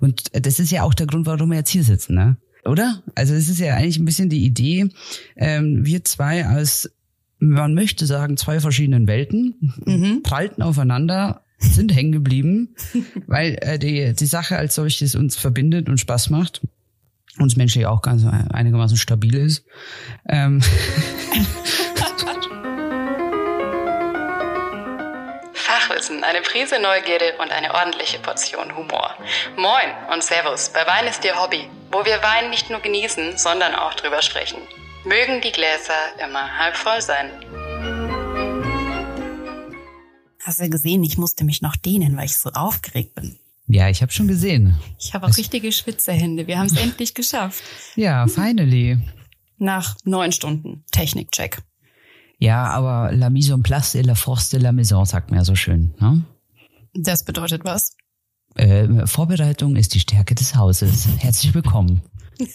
Und das ist ja auch der Grund, warum wir jetzt hier sitzen, ne? Oder? Also es ist ja eigentlich ein bisschen die Idee, ähm, wir zwei als, man möchte sagen, zwei verschiedenen Welten, mhm. prallten aufeinander, sind hängen geblieben, weil äh, die, die Sache als solches uns verbindet und Spaß macht. Uns menschlich auch ganz einigermaßen stabil ist. Ähm Fachwissen, eine Prise Neugierde und eine ordentliche Portion Humor. Moin und Servus bei Wein ist Ihr Hobby, wo wir Wein nicht nur genießen, sondern auch drüber sprechen. Mögen die Gläser immer halb voll sein. Hast du gesehen, ich musste mich noch dehnen, weil ich so aufgeregt bin. Ja, ich habe schon gesehen. Ich habe auch es richtige Schwitzerhände. Wir haben es endlich geschafft. Ja, finally. Nach neun Stunden Technikcheck. Ja, aber la mise en place et la force de la maison, sagt man ja so schön. Ne? Das bedeutet was? Äh, Vorbereitung ist die Stärke des Hauses. Herzlich willkommen.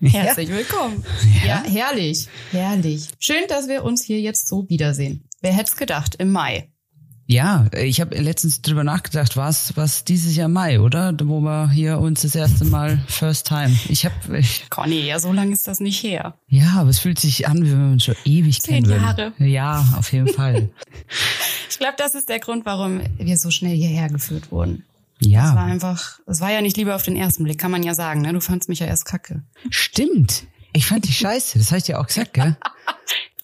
Herzlich willkommen. Ja. ja, herrlich, herrlich. Schön, dass wir uns hier jetzt so wiedersehen. Wer hätte es gedacht, im Mai. Ja, ich habe letztens drüber nachgedacht, was was dieses Jahr Mai, oder? Wo wir hier uns das erste Mal First Time. Ich habe ich Conny, ja, so lange ist das nicht her. Ja, aber es fühlt sich an, wie wenn wir uns schon ewig Zehn kennen Jahre. Würden. Ja, auf jeden Fall. ich glaube, das ist der Grund, warum wir so schnell hierher geführt wurden. Ja. Es war einfach, es war ja nicht lieber auf den ersten Blick, kann man ja sagen, ne? Du fandst mich ja erst kacke. Stimmt. Ich fand dich scheiße, das habe ich dir auch gesagt, gell?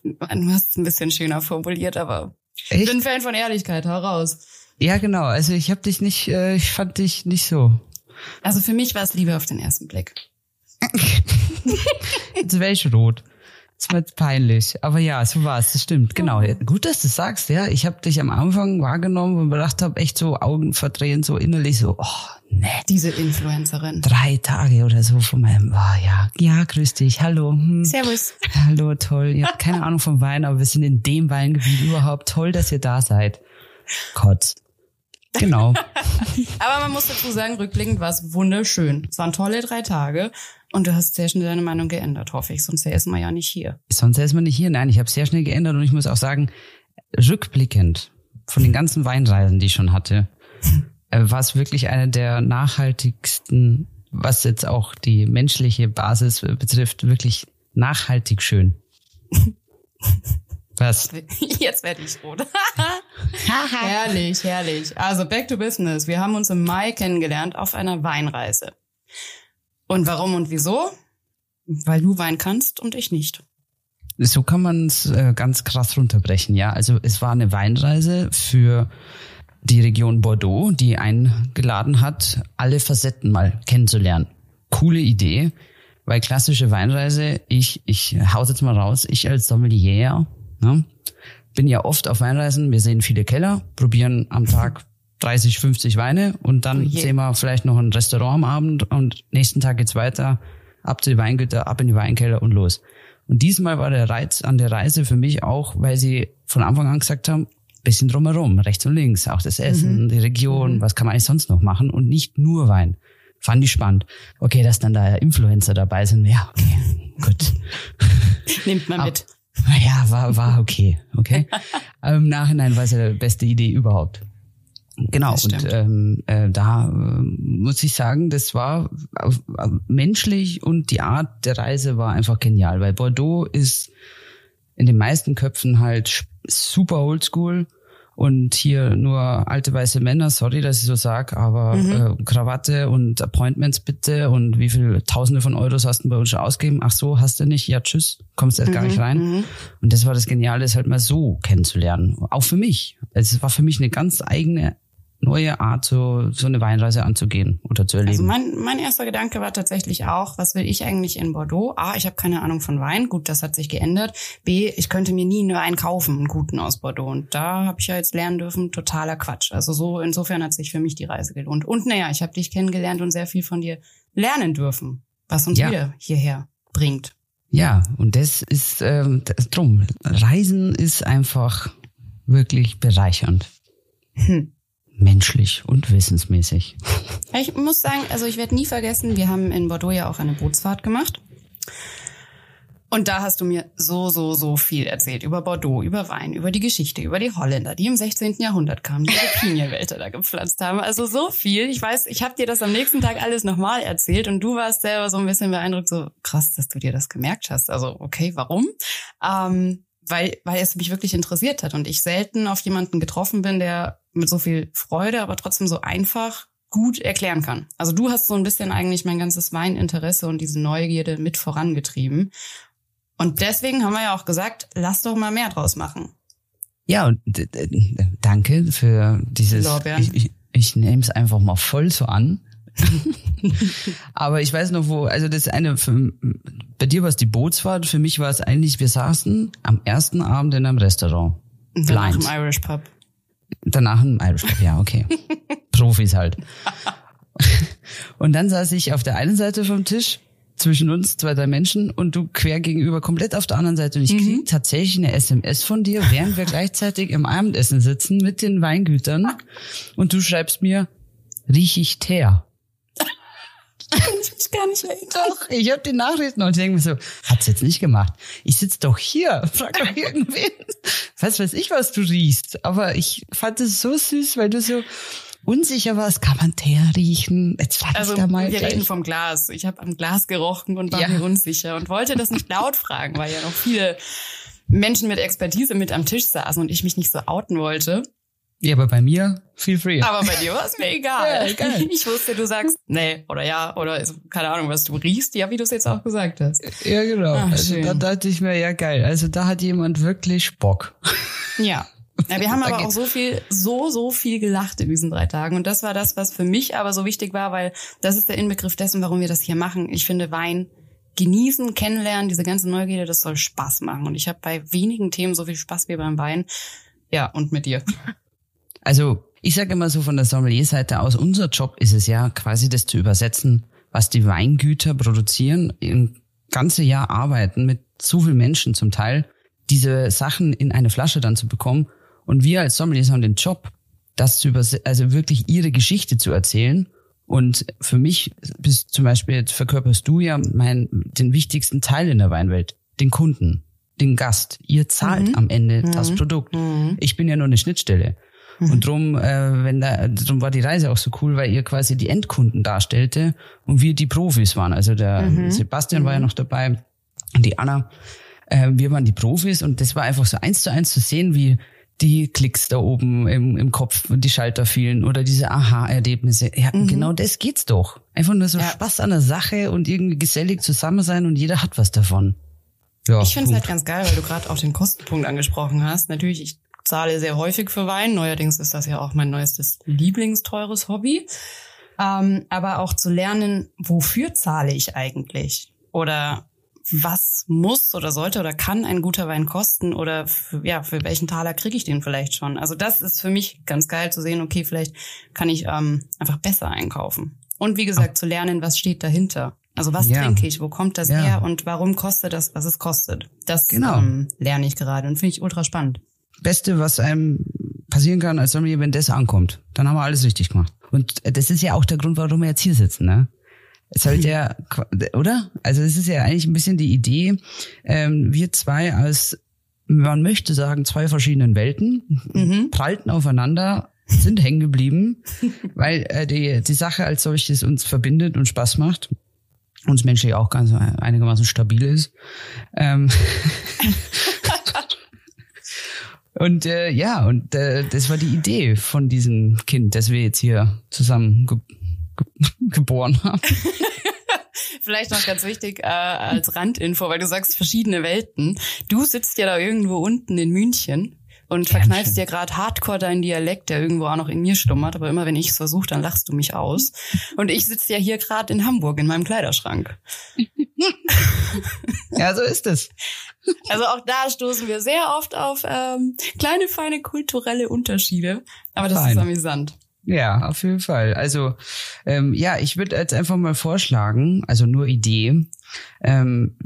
Du hast es ein bisschen schöner formuliert, aber? Ich bin Fan von Ehrlichkeit, hau raus. Ja, genau. Also ich habe dich nicht, äh, ich fand dich nicht so. Also für mich war es Liebe auf den ersten Blick. Jetzt wäre ich rot. Das wird peinlich. Aber ja, so war es. Das stimmt. Genau. Gut, dass du sagst. Ja, ich habe dich am Anfang wahrgenommen und gedacht habe, echt so Augen verdrehen, so innerlich so, oh, nett. Diese Influencerin. Drei Tage oder so von meinem, oh, ja, ja, grüß dich, hallo. Hm. Servus. Hallo, toll. Ihr habt keine Ahnung vom Wein, aber wir sind in dem Weingebiet überhaupt. Toll, dass ihr da seid. Kotz. Genau. aber man muss dazu sagen, rückblickend war es wunderschön. Es waren tolle drei Tage. Und du hast sehr schnell deine Meinung geändert, hoffe ich. Sonst säßen wir ja nicht hier. Sonst säßen wir nicht hier. Nein, ich habe sehr schnell geändert und ich muss auch sagen, rückblickend von den ganzen Weinreisen, die ich schon hatte, äh, war es wirklich eine der nachhaltigsten, was jetzt auch die menschliche Basis betrifft, wirklich nachhaltig schön. Was? Jetzt werde ich rot. herrlich, herrlich. Also back to business. Wir haben uns im Mai kennengelernt auf einer Weinreise. Und warum und wieso? Weil du Wein kannst und ich nicht. So kann man es äh, ganz krass runterbrechen, ja. Also es war eine Weinreise für die Region Bordeaux, die eingeladen hat, alle Facetten mal kennenzulernen. Coole Idee, weil klassische Weinreise, ich, ich hau's jetzt mal raus, ich als Sommelier, ne, bin ja oft auf Weinreisen, wir sehen viele Keller, probieren am Tag 30, 50 Weine und dann oh sehen wir vielleicht noch ein Restaurant am Abend und nächsten Tag geht's weiter, ab zu den Weingüter, ab in die Weinkeller und los. Und diesmal war der Reiz an der Reise für mich auch, weil sie von Anfang an gesagt haben, bisschen drumherum, rechts und links, auch das Essen, mhm. die Region, mhm. was kann man eigentlich sonst noch machen und nicht nur Wein. Fand ich spannend. Okay, dass dann da Influencer dabei sind, ja, okay, gut. Nimmt man mit. Ja, war, war okay, okay. Im Nachhinein war es ja die beste Idee überhaupt. Genau, und ähm, äh, da äh, muss ich sagen, das war äh, menschlich und die Art der Reise war einfach genial, weil Bordeaux ist in den meisten Köpfen halt super oldschool und hier nur alte weiße Männer, sorry, dass ich so sag, aber mhm. äh, Krawatte und Appointments bitte und wie viel Tausende von Euros hast du bei uns schon ausgegeben? Ach so, hast du nicht? Ja, tschüss, kommst erst mhm. gar nicht rein. Mhm. Und das war das Geniale, es halt mal so kennenzulernen, auch für mich. Es war für mich eine ganz eigene neue Art, so, so eine Weinreise anzugehen oder zu erleben? Also mein, mein erster Gedanke war tatsächlich auch, was will ich eigentlich in Bordeaux? A, ich habe keine Ahnung von Wein, gut, das hat sich geändert. B, ich könnte mir nie nur einen kaufen, einen guten aus Bordeaux. Und da habe ich ja jetzt lernen dürfen, totaler Quatsch. Also so, insofern hat sich für mich die Reise gelohnt. Und naja, ich habe dich kennengelernt und sehr viel von dir lernen dürfen, was uns ja. wieder hierher bringt. Ja, und das ist ähm, das, drum. Reisen ist einfach wirklich bereichernd. Hm menschlich und wissensmäßig. Ich muss sagen, also ich werde nie vergessen, wir haben in Bordeaux ja auch eine Bootsfahrt gemacht. Und da hast du mir so, so, so viel erzählt über Bordeaux, über Wein, über die Geschichte, über die Holländer, die im 16. Jahrhundert kamen, die Pinienwälder da gepflanzt haben. Also so viel. Ich weiß, ich habe dir das am nächsten Tag alles nochmal erzählt und du warst selber so ein bisschen beeindruckt, so krass, dass du dir das gemerkt hast. Also okay, warum? Ähm, weil, weil es mich wirklich interessiert hat und ich selten auf jemanden getroffen bin, der mit so viel Freude, aber trotzdem so einfach gut erklären kann. Also du hast so ein bisschen eigentlich mein ganzes Weininteresse und diese Neugierde mit vorangetrieben. Und deswegen haben wir ja auch gesagt, lass doch mal mehr draus machen. Ja, und danke für dieses. Lorbeeren. Ich, ich, ich nehme es einfach mal voll so an. Aber ich weiß noch, wo, also das eine, für, bei dir war es die Bootsfahrt, für mich war es eigentlich, wir saßen am ersten Abend in einem Restaurant. Blind. im Irish Pub. Danach im Irish Pub, ja, okay. Profis halt. Und dann saß ich auf der einen Seite vom Tisch, zwischen uns zwei, drei Menschen und du quer gegenüber komplett auf der anderen Seite. Und ich krieg tatsächlich eine SMS von dir, während wir gleichzeitig im Abendessen sitzen mit den Weingütern. Und du schreibst mir, riech ich Teer. Ich mich gar nicht erinnern. Doch, ich habe die Nachrichten und ich denke mir so, hat's jetzt nicht gemacht. Ich sitz doch hier, frag doch irgendwen. Was weiß ich, was du riechst. Aber ich fand es so süß, weil du so unsicher warst. Kann man Teer riechen? Jetzt frag Also ich da mal wir gleich. reden vom Glas. Ich habe am Glas gerochen und war Ja. mir unsicher und wollte das nicht laut fragen, weil ja noch viele Menschen mit Expertise mit am Tisch saßen und ich mich nicht so outen wollte. Ja, aber bei mir, feel free. Aber bei dir war es mir egal. Ja, egal. Ich wusste, du sagst nee oder ja oder ist, keine Ahnung, was du riechst. Ja, wie du es jetzt auch gesagt hast. Ja, genau. Ach, also schön. da dachte ich mir, ja geil. Also da hat jemand wirklich Bock. Ja. ja wir haben aber auch so viel, so, so viel gelacht in diesen drei Tagen. Und das war das, was für mich aber so wichtig war, weil das ist der Inbegriff dessen, warum wir das hier machen. Ich finde Wein genießen, kennenlernen, diese ganze Neugierde, das soll Spaß machen. Und ich habe bei wenigen Themen so viel Spaß wie beim Wein. Ja, und mit dir. Also ich sage immer so von der Sommelier-Seite aus, unser Job ist es ja quasi das zu übersetzen, was die Weingüter produzieren, ein ganze Jahr arbeiten mit so vielen Menschen zum Teil, diese Sachen in eine Flasche dann zu bekommen. Und wir als Sommeliers haben den Job, das zu übersetzen, also wirklich ihre Geschichte zu erzählen. Und für mich bist zum Beispiel, jetzt verkörperst du ja mein, den wichtigsten Teil in der Weinwelt, den Kunden, den Gast. Ihr zahlt am Ende das Produkt. Ich bin ja nur eine Schnittstelle. Und drum, äh, wenn da, drum war die Reise auch so cool, weil ihr quasi die Endkunden darstellte und wir die Profis waren. Also der Sebastian war ja noch dabei und die Anna. Äh, wir waren die Profis und das war einfach so eins zu eins zu sehen, wie die Klicks da oben im, im Kopf, die Schalter fielen oder diese Aha-Erlebnisse. Ja, genau das geht's doch. Einfach nur so Ja. Spaß an der Sache und irgendwie gesellig zusammen sein und jeder hat was davon. Ja, Ich finde es halt ganz geil, weil du gerade auch den Kostenpunkt angesprochen hast. Natürlich, ich zahle sehr häufig für Wein. Neuerdings ist das ja auch mein neuestes lieblingsteures Hobby. Ähm, aber auch zu lernen, wofür zahle ich eigentlich? Oder was muss oder sollte oder kann ein guter Wein kosten? Oder für, ja, für welchen Taler kriege ich den vielleicht schon? Also das ist für mich ganz geil zu sehen, okay, vielleicht kann ich ähm, einfach besser einkaufen. Und wie gesagt, zu lernen, was steht dahinter. Also was Ja. trinke ich, wo kommt das Ja. her und warum kostet das, was es kostet. Das Genau. ähm, lerne ich gerade und finde ich ultra spannend. Beste, was einem passieren kann als Sommelier, wenn das ankommt. Dann haben wir alles richtig gemacht. Und das ist ja auch der Grund, warum wir jetzt hier sitzen, ne? Es sollte ja, oder? Also es ist ja eigentlich ein bisschen die Idee, ähm, wir zwei als, man möchte sagen, zwei verschiedenen Welten, Mhm. prallten aufeinander, sind hängen geblieben, weil äh, die, die Sache als solches uns verbindet und Spaß macht. Uns menschlich auch ganz einigermaßen stabil ist. Ähm, Und äh, ja, und äh, das war die Idee von diesem Kind, das wir jetzt hier zusammen ge ge geboren haben. Vielleicht noch ganz wichtig äh, als Randinfo, weil du sagst verschiedene Welten. Du sitzt ja da irgendwo unten in München und verkneifst dir gerade hardcore deinen Dialekt, der irgendwo auch noch in mir schlummert. Aber immer wenn ich es versuche, dann lachst du mich aus. Und ich sitze ja hier gerade in Hamburg in meinem Kleiderschrank. Ja, so ist es. Also auch da stoßen wir sehr oft auf ähm, kleine, feine kulturelle Unterschiede. Aber das ist Fein. amüsant. Ja, auf jeden Fall. Also ähm, ja, ich würde jetzt einfach mal vorschlagen, also nur Idee, ähm,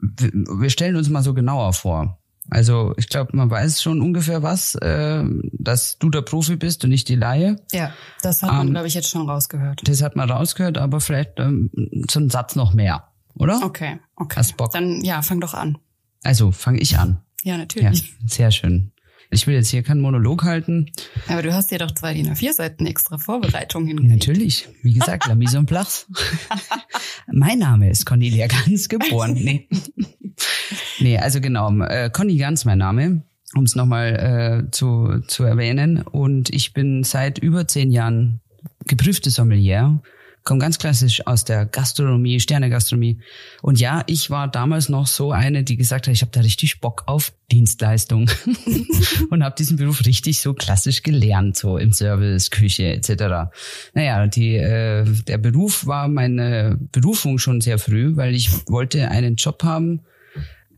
wir stellen uns mal so genauer vor. Also ich glaube, man weiß schon ungefähr was, äh, dass du der Profi bist und nicht die Laie. Ja, das hat man, Ähm, glaube ich, jetzt schon rausgehört. Das hat man rausgehört, aber vielleicht ähm, so ein Satz noch mehr. oder? Okay, okay. Hast Bock? Dann ja, fang doch an. Also fange ich an. Ja, Ja, natürlich. sehr schön. Ich will jetzt hier keinen Monolog halten. Aber du hast dir doch zwei DIN A4 Seiten extra Vorbereitung hingelegt. Natürlich, wie gesagt, la mise en place. mein Name ist Cornelia Ganz, geboren. Nee, nee also genau, äh, Conny Ganz mein Name, um es nochmal äh, zu, zu erwähnen. Und ich bin seit über zehn Jahren geprüfte Sommelier, komme ganz klassisch aus der Gastronomie, Sternegastronomie. Und ja, ich war damals noch so eine, die gesagt hat, ich habe da richtig Bock auf Dienstleistung und habe diesen Beruf richtig so klassisch gelernt, so im Service, Küche etc. Naja, die, äh, der Beruf war meine Berufung schon sehr früh, weil ich wollte einen Job haben,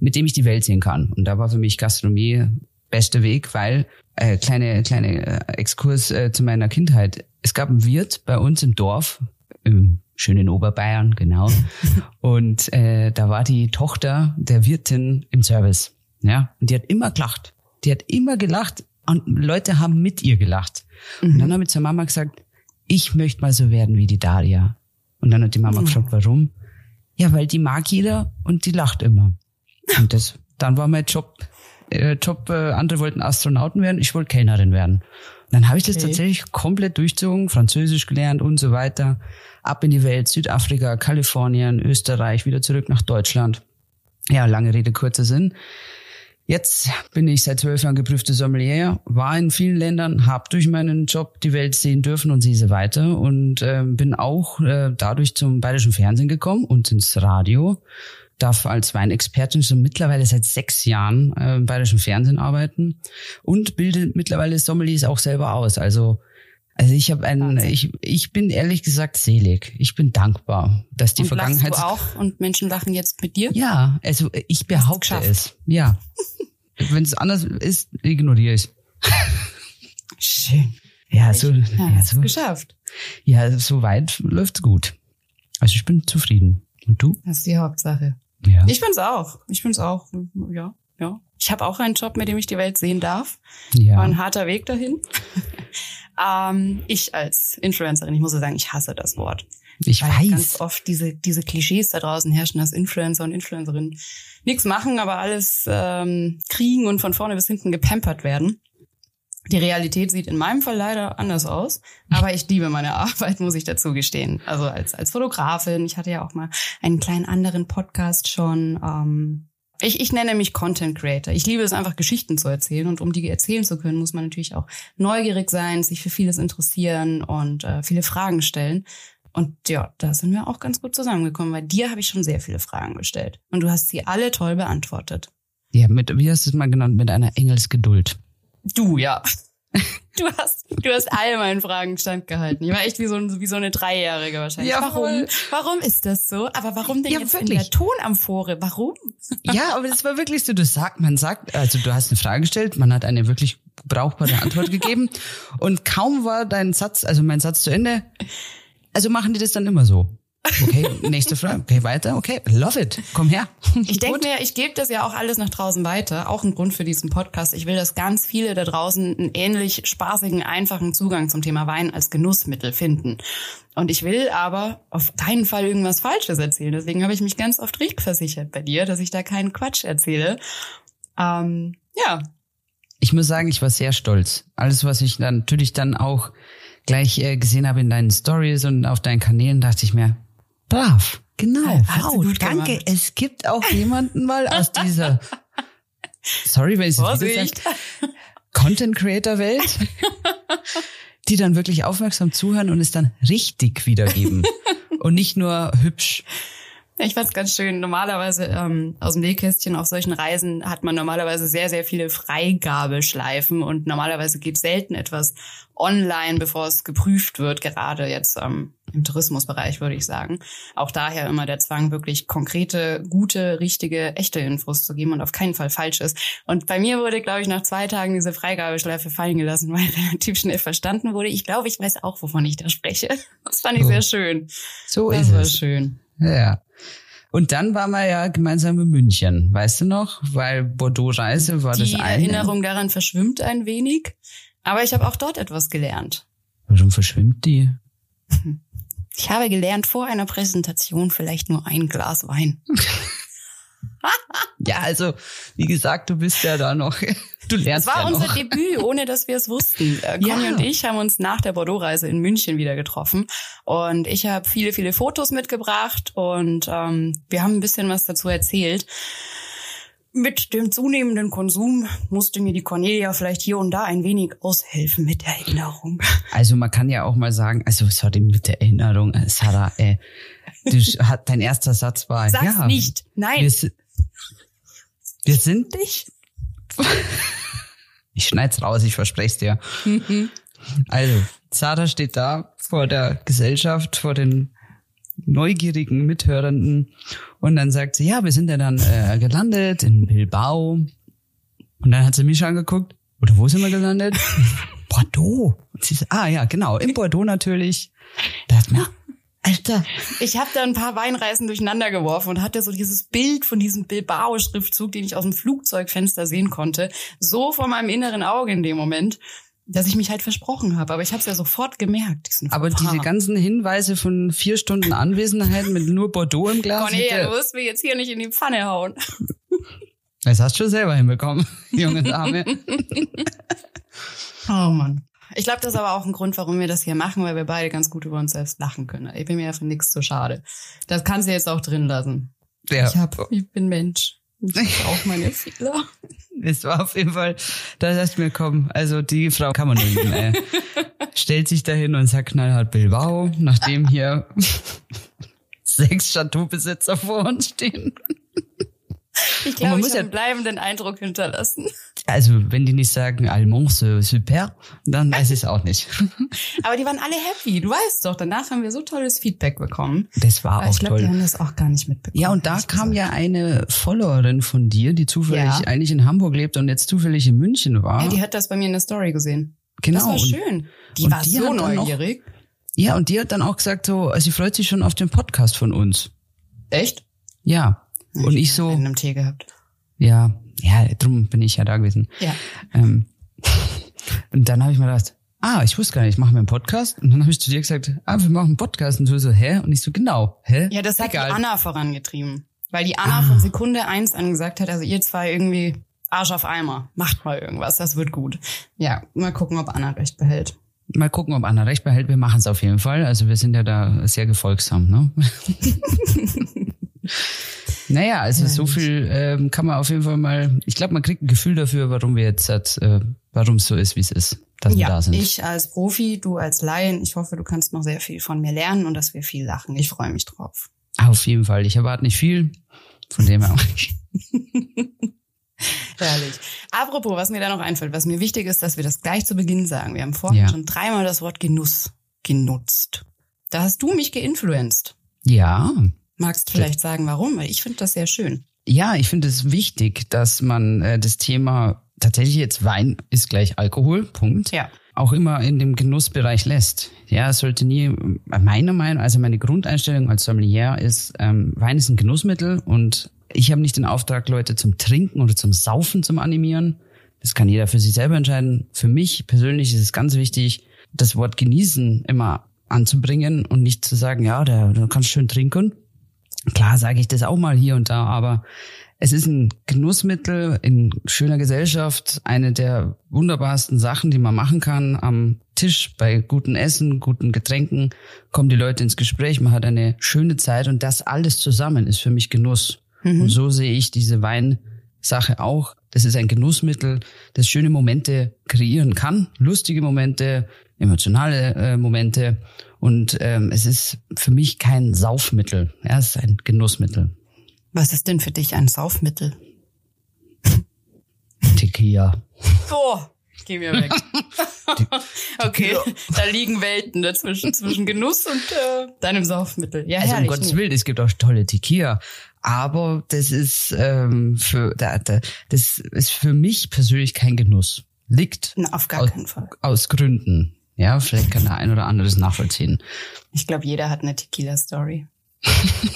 mit dem ich die Welt sehen kann. Und da war für mich Gastronomie beste Weg, weil äh, kleine kleine äh, Exkurs äh, zu meiner Kindheit. Es gab einen Wirt bei uns im Dorf, im schönen Oberbayern, genau. Und äh, da war die Tochter der Wirtin im Service. Ja, und die hat immer gelacht. Die hat immer gelacht und Leute haben mit ihr gelacht. Und dann habe ich zur Mama gesagt, ich möchte mal so werden wie die Daria. Und dann hat die Mama gefragt, warum? Ja, weil die mag jeder und die lacht immer. Und das, dann war mein Job, äh, Job, äh, andere wollten Astronauten werden, ich wollte Kellnerin werden. Und dann habe ich das Okay. tatsächlich komplett durchzogen, Französisch gelernt und so weiter. Ab in die Welt, Südafrika, Kalifornien, Österreich, wieder zurück nach Deutschland. Ja, lange Rede, kurzer Sinn. Jetzt bin ich seit zwölf Jahren geprüfte Sommelier, war in vielen Ländern, habe durch meinen Job die Welt sehen dürfen und sehe sie weiter und ähm, bin auch äh, dadurch zum bayerischen Fernsehen gekommen und ins Radio. Darf als Weinexpertin schon mittlerweile seit sechs Jahren äh, im bayerischen Fernsehen arbeiten und bilde mittlerweile Sommeliers auch selber aus. Also also ich habe einen, ich, ich bin ehrlich gesagt selig. Ich bin dankbar, dass die und Vergangenheit du auch und Menschen lachen jetzt mit dir? ja, also ich behaupte es. Ja. Wenn es anders ist, ignoriere ich Schön. Ja, so, Ja, ja, so, geschafft. ja, so weit läuft's gut. Also ich bin zufrieden. Und du? Das ist die Hauptsache. Ja. Ich bin's auch. Ich bin's auch. Ja, ja. Ich habe auch einen Job, mit dem ich die Welt sehen darf. ja. War ein harter Weg dahin. ähm, ich als Influencerin, ich muss ja sagen, ich hasse das Wort. ich Weil ganz weiß. oft diese, diese Klischees da draußen herrschen, dass Influencer und Influencerinnen nichts machen, aber alles ähm, kriegen und von vorne bis hinten gepampert werden. Die Realität sieht in meinem Fall leider anders aus, aber ich liebe meine Arbeit, muss ich dazu gestehen. Also als, als Fotografin, ich hatte ja auch mal einen kleinen anderen Podcast schon. Ähm, ich, ich nenne mich Content Creator. Ich liebe es einfach, Geschichten zu erzählen. Und um die erzählen zu können, muss man natürlich auch neugierig sein, sich für vieles interessieren und äh, viele Fragen stellen. Und ja, da sind wir auch ganz gut zusammengekommen. Bei dir habe ich schon sehr viele Fragen gestellt. Und du hast sie alle toll beantwortet. Ja, mit, wie hast du es mal genannt? Mit einer Engelsgeduld. Du, ja. Du hast, du hast all meinen Fragen standgehalten. Ich war echt wie so, ein, wie so eine Dreijährige wahrscheinlich. Ja, warum? voll. Warum ist das so? Aber warum denn Ja, jetzt wirklich. in der Tonamphore? Warum? Ja, aber das war wirklich so, du sagst, man sagt, also du hast eine Frage gestellt, man hat eine wirklich brauchbare Antwort gegeben und kaum war dein Satz, also mein Satz zu Ende, also machen die das dann immer so. Okay, nächste Frage. Okay, weiter. Okay, love it. Komm her. Ich denke mir, ich gebe das ja auch alles nach draußen weiter. Auch ein Grund für diesen Podcast. Ich will, dass ganz viele da draußen einen ähnlich spaßigen, einfachen Zugang zum Thema Wein als Genussmittel finden. Und ich will aber auf keinen Fall irgendwas Falsches erzählen. Deswegen habe ich mich ganz oft versichert bei dir, dass ich da keinen Quatsch erzähle. Ähm, ja, Ich muss sagen, ich war sehr stolz. Alles, was ich dann natürlich dann auch gleich äh, gesehen habe in deinen Stories und auf deinen Kanälen, dachte ich mir, brav, genau, wow, gut danke. gemacht. Es gibt auch jemanden mal aus dieser, sorry, wenn ich es Vorsicht. sage, Content Creator Welt, die dann wirklich aufmerksam zuhören und es dann richtig wiedergeben und nicht nur hübsch. Ich fand's ganz schön. Normalerweise ähm, aus dem Nähkästchen auf solchen Reisen hat man normalerweise sehr, sehr viele Freigabeschleifen und normalerweise geht selten etwas online, bevor es geprüft wird, gerade jetzt ähm, im Tourismusbereich, würde ich sagen. Auch daher immer der Zwang, wirklich konkrete, gute, richtige, echte Infos zu geben und auf keinen Fall falsches. Und bei mir wurde, glaube ich, nach zwei Tagen diese Freigabeschleife fallen gelassen, weil relativ schnell verstanden wurde. Ich glaube, ich weiß auch, wovon ich da spreche. Das fand ich Oh. sehr schön. So Das ist war es. schön. Ja. Und dann waren wir ja gemeinsam in München, weißt du noch? Weil Bordeaux-Reise war das Die eine. Erinnerung daran verschwimmt ein wenig. Aber ich habe auch dort etwas gelernt. Warum verschwimmt die? Ich habe gelernt, vor einer Präsentation vielleicht nur ein Glas Wein. ja, also wie gesagt, du bist ja da noch. Du lernst Das war ja unser noch. Debüt, ohne dass wir es wussten. Äh, Conny Ja. und ich haben uns nach der Bordeaux-Reise in München wieder getroffen. Und ich habe viele, viele Fotos mitgebracht und ähm, wir haben ein bisschen was dazu erzählt. Mit dem zunehmenden Konsum musste mir die Cornelia vielleicht hier und da ein wenig aushelfen mit der Erinnerung. Also man kann ja auch mal sagen, also sorry mit der Erinnerung, äh, Sarah, äh, du hat dein erster Satz war Sag's ja, nicht. Nein. Wir, wir sind dich. Ich schneid's raus, ich verspreche dir. Also, Sarah steht da vor der Gesellschaft, vor den neugierigen Mithörenden und dann sagt sie, ja, wir sind ja dann äh, gelandet in Bilbao. Und dann hat sie mich angeguckt, oder wo sind wir gelandet? Bordeaux. Und sie so, ah ja, genau, in Bordeaux natürlich. Da ich mir, Alter, Ich habe da ein paar Weinreisen durcheinander geworfen und hatte so dieses Bild von diesem Bilbao-Schriftzug, den ich aus dem Flugzeugfenster sehen konnte, so vor meinem inneren Auge in dem Moment, dass ich mich halt versprochen habe. Aber ich habe es ja sofort gemerkt. diesen Aber Fauxpas. diese ganzen Hinweise von vier Stunden Anwesenheit mit nur Bordeaux im Glas. Cornelia, hätte- du wirst mir jetzt hier nicht in die Pfanne hauen. Das hast du schon selber hinbekommen, junge Dame. Oh Mann. Ich glaube, das ist aber auch ein Grund, warum wir das hier machen, weil wir beide ganz gut über uns selbst lachen können. Ich bin mir ja für nichts zu schade. Das kannst du jetzt auch drin lassen. Ja, Ich, hab, ich bin Mensch. Ich hab auch meine Fehler. es war auf jeden Fall, da sagst du mir, komm, also die Frau kann man nur lieben, ey. Stellt sich dahin und sagt knallhart Bilbao, nachdem hier sechs Chateaubesitzer vor uns stehen. Ich glaube, ich muss ja- einen bleibenden Eindruck hinterlassen. Also, wenn die nicht sagen, Allemand, c'est super, dann weiß ich es auch nicht. Aber die waren alle happy. Du weißt doch, danach haben wir so tolles Feedback bekommen. Das war Aber auch ich glaube, die toll. haben das auch gar nicht mitbekommen. Ja, und da kam gesagt. ja eine Followerin von dir, die zufällig Ja. eigentlich in Hamburg lebt und jetzt zufällig in München war. Ja, die hat das bei mir in der Story gesehen. genau. Das war schön. Die und war die so dann noch- neugierig. Ja, und die hat dann auch gesagt, so, sie freut sich schon auf den Podcast von uns. Echt? Ja. Und ich so, einen im Tee gehabt. ja, ja, drum bin ich ja da gewesen. Ja. Ähm, und dann habe ich mir gedacht, ah, ich wusste gar nicht, machen wir einen Podcast? Und dann habe ich zu dir gesagt, ah, wir machen einen Podcast. Und du so, hä? Und ich so, genau, hä? Ja, das hat Egal. die Anna vorangetrieben. Weil die Anna Ah. von Sekunde eins an gesagt hat, also ihr zwei irgendwie Arsch auf Eimer. Macht mal irgendwas, das wird gut. Ja, mal gucken, ob Anna recht behält. Mal gucken, ob Anna recht behält. Wir machen es auf jeden Fall. Also wir sind ja da sehr gefolgsam, ne? naja, also so viel ähm, kann man auf jeden Fall mal. Ich glaube, man kriegt ein Gefühl dafür, warum wir jetzt, äh, warum es so ist, wie es ist, dass wir Ja, da sind. ich als Profi, du als Laien. Ich hoffe, du kannst noch sehr viel von mir lernen und dass wir viel lachen. Ich freue mich drauf. Auf jeden Fall. Ich erwarte nicht viel. Von dem her. Herrlich. Apropos, was mir da noch einfällt, was mir wichtig ist, dass wir das gleich zu Beginn sagen. Wir haben vorhin Ja. schon dreimal das Wort Genuss genutzt. Da hast du mich geinfluenced. ja. Magst vielleicht sagen, warum? Ich finde das sehr schön. Ja, ich finde es wichtig, dass man äh, das Thema tatsächlich jetzt Wein ist gleich Alkohol, Punkt. Ja. Auch immer in dem Genussbereich lässt. Ja, es sollte nie, meiner Meinung, also meine Grundeinstellung als Sommelier ist, ähm, Wein ist ein Genussmittel und ich habe nicht den Auftrag, Leute zum Trinken oder zum Saufen zum animieren. Das kann jeder für sich selber entscheiden. Für mich persönlich ist es ganz wichtig, das Wort genießen immer anzubringen und nicht zu sagen, ja, da, da kannst du schön trinken. Klar sage ich das auch mal hier und da, aber es ist ein Genussmittel in schöner Gesellschaft, eine der wunderbarsten Sachen, die man machen kann. Am Tisch bei gutem Essen, guten Getränken kommen die Leute ins Gespräch, man hat eine schöne Zeit und das alles zusammen ist für mich Genuss. Und so sehe ich diese Weinsache auch. Das ist ein Genussmittel, das schöne Momente kreieren kann, lustige Momente, emotionale äh, Momente. Und ähm, es ist für mich kein Saufmittel. Ja, es ist ein Genussmittel. Was ist denn für dich ein Saufmittel? Tequila. Oh, geh mir weg. okay, da liegen Welten dazwischen, zwischen Genuss und äh, deinem Saufmittel. Ja, Also um. Gottes. Willen, es gibt auch tolle Tequila. Aber das ist ähm, für da, da, das ist für mich persönlich kein Genuss. Liegt Na, auf gar aus, keinen Fall. aus Gründen. Ja, vielleicht kann der ein oder andere das nachvollziehen. Ich glaube, jeder hat eine Tequila-Story.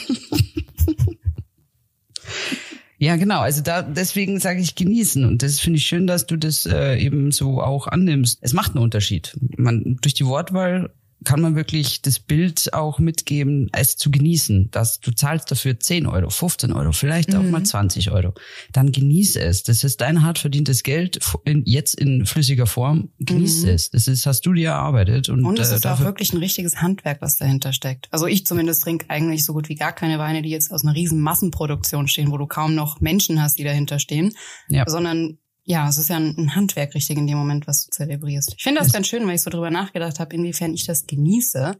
Ja, genau. Also da deswegen sage ich genießen und das finde ich schön, dass du das äh, eben so auch annimmst. Es macht einen Unterschied. Man durch die Wortwahl kann man wirklich das Bild auch mitgeben, es zu genießen, dass du zahlst dafür 10 Euro, 15 Euro, vielleicht auch mal 20 Euro. Dann genieße es. Das ist dein hart verdientes Geld in, jetzt in flüssiger Form. Genieße es. Das ist, hast du dir erarbeitet. Und, Und es äh, ist auch wirklich ein richtiges Handwerk, was dahinter steckt. Also ich zumindest trinke eigentlich so gut wie gar keine Weine, die jetzt aus einer riesen Massenproduktion stehen, wo du kaum noch Menschen hast, die dahinter stehen, Ja. sondern ja, es ist ja ein, Handwerk richtig in dem Moment, was du zelebrierst. Ich finde das ganz schön, weil ich so drüber nachgedacht habe, inwiefern ich das genieße.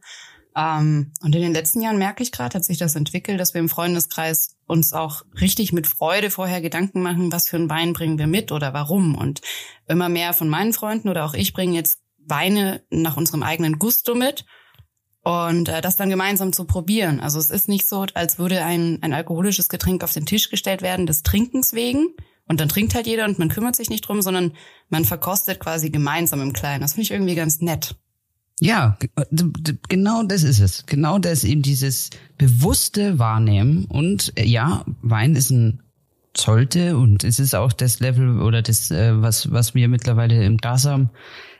Ähm, und in den letzten Jahren merke ich gerade, hat sich das entwickelt, dass wir im Freundeskreis uns auch richtig mit Freude vorher Gedanken machen, was für einen Wein bringen wir mit oder warum. Und immer mehr von meinen Freunden oder auch ich bringen jetzt Weine nach unserem eigenen Gusto mit und äh, das dann gemeinsam zu probieren. Also es ist nicht so, als würde ein, ein alkoholisches Getränk auf den Tisch gestellt werden des Trinkens wegen und dann trinkt halt jeder und man kümmert sich nicht drum, sondern man verkostet quasi gemeinsam im Kleinen. Das finde ich irgendwie ganz nett. Ja, d- genau das ist es. Genau das eben dieses bewusste Wahrnehmen. Und äh, ja, Wein ist ein sollte und es ist auch das Level oder das, äh, was, was wir mittlerweile im Glas haben.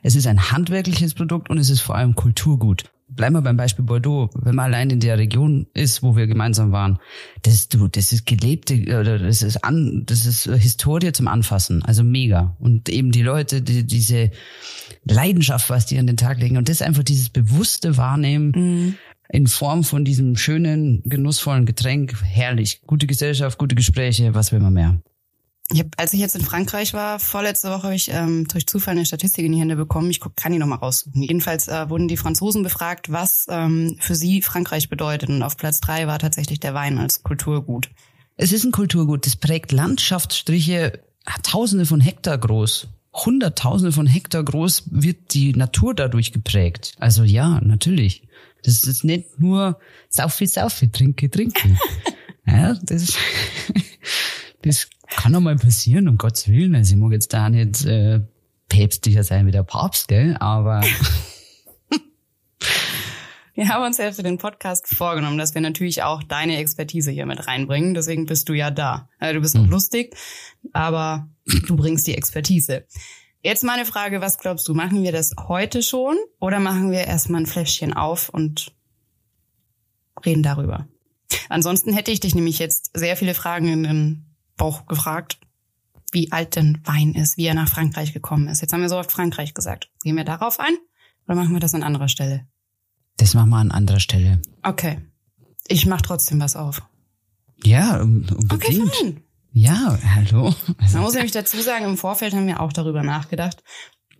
Es ist ein handwerkliches Produkt und es ist vor allem Kulturgut. Bleiben wir beim Beispiel Bordeaux. Wenn man allein in der Region ist, wo wir gemeinsam waren, das, du, das ist gelebte, oder das ist an, das ist Historie zum Anfassen. Also mega. Und eben die Leute, die, diese Leidenschaft, was die an den Tag legen. Und das einfach dieses bewusste Wahrnehmen in Form von diesem schönen, genussvollen Getränk. Herrlich. Gute Gesellschaft, gute Gespräche, was will man mehr? Ich hab, als ich jetzt in Frankreich war, vorletzte Woche habe ich ähm, durch Zufall eine Statistik in die Hände bekommen. Ich guck, kann die nochmal raussuchen. Jedenfalls äh, wurden die Franzosen befragt, was ähm, für sie Frankreich bedeutet. Und auf Platz drei war tatsächlich der Wein als Kulturgut. Es ist ein Kulturgut, das prägt Landschaftsstriche tausende von Hektar groß. Hunderttausende von Hektar groß wird die Natur dadurch geprägt. Also ja, natürlich. Das ist nicht nur Saufi, Saufi, trinke, trinke. ja, das, das kann auch mal passieren, um Gottes Willen. Also ich mag jetzt da nicht äh, päpstlicher sein wie der Papst, gell? Aber Wir haben uns ja für den Podcast vorgenommen, dass wir natürlich auch deine Expertise hier mit reinbringen. Deswegen bist du ja da. Also du bist auch lustig, aber du bringst die Expertise. Jetzt meine Frage, was glaubst du, machen wir das heute schon oder machen wir erstmal ein Fläschchen auf und reden darüber? Ansonsten hätte ich dich nämlich jetzt sehr viele Fragen in den Bauch gefragt, wie alt denn Wein ist, wie er nach Frankreich gekommen ist. Jetzt haben wir so oft Frankreich gesagt. Gehen wir darauf ein oder machen wir das an anderer Stelle? das machen wir an anderer Stelle. Okay. Ich mach trotzdem was auf. Ja, un- Okay, unbedingt. fein. ja, hallo. Man muss nämlich dazu sagen, im Vorfeld haben wir auch darüber nachgedacht,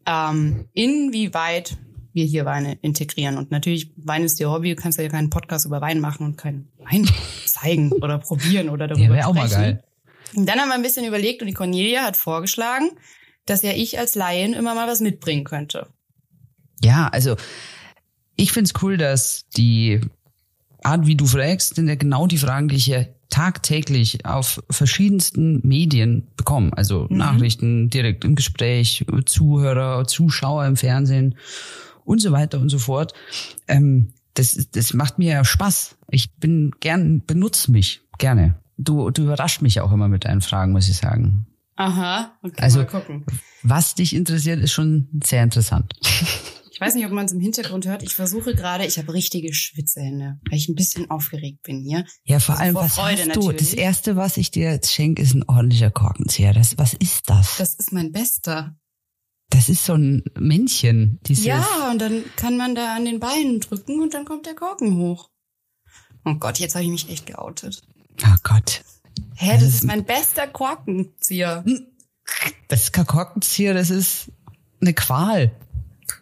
ähm, inwieweit wir hier Weine integrieren. Und natürlich, Wein ist ihr Hobby. Du kannst ja keinen Podcast über Wein machen und keinen Wein zeigen oder probieren oder darüber Der wäre auch mal sprechen. geil. Und dann haben wir ein bisschen überlegt und die Cornelia hat vorgeschlagen, dass ja ich als Laien immer mal was mitbringen könnte. Ja, also ich find's cool, dass die Art, wie du fragst, sind ja genau die Fragen, die ich ja tagtäglich auf verschiedensten Medien bekomme. Also Nachrichten direkt im Gespräch, Zuhörer, Zuschauer im Fernsehen und so weiter und so fort. Ähm, das, das macht mir ja Spaß. Ich bin gern, benutze mich gerne. Du, du überrascht mich auch immer mit deinen Fragen, muss ich sagen. Aha, okay, Also- mal gucken. Was dich interessiert, ist schon sehr interessant. Ich weiß nicht, ob man es im Hintergrund hört. Ich versuche gerade, ich habe richtige Schwitzehände, weil ich ein bisschen aufgeregt bin hier. Ja, vor Also allem, vor was Freude hast du? natürlich. Das erste, was ich dir jetzt schenke, ist ein ordentlicher Korkenzieher. Das, was ist das? Das, Das ist mein Bester. ist so ein Männchen. Dieses, Ja, und dann kann man da an den Beinen drücken und dann kommt der Korken hoch. Oh Gott, jetzt habe ich mich echt geoutet. Oh Gott. Hä, das ist mein bester Korkenzieher. Das ist kein Korkenzieher, das ist eine Qual.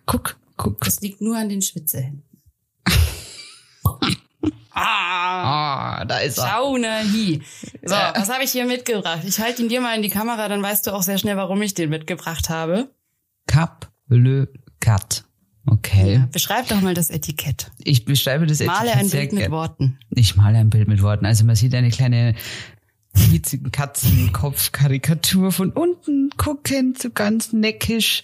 Guck, guck. Das liegt nur an den Schwitzehänden. ah, Ah, da ist er. Schaunerhi. So, was habe ich hier mitgebracht? Ich halte ihn dir mal in die Kamera, dann weißt du auch sehr schnell, warum ich den mitgebracht habe. Cap Le Cat. Okay. Ja, beschreib doch mal das Etikett. Ich beschreibe das Male Etikett ein sehr Bild mit. Worten. Ich male ein Bild mit Worten. Also man sieht eine kleine witzigen Katzenkopf-Karikatur von unten guckend, so ganz neckisch.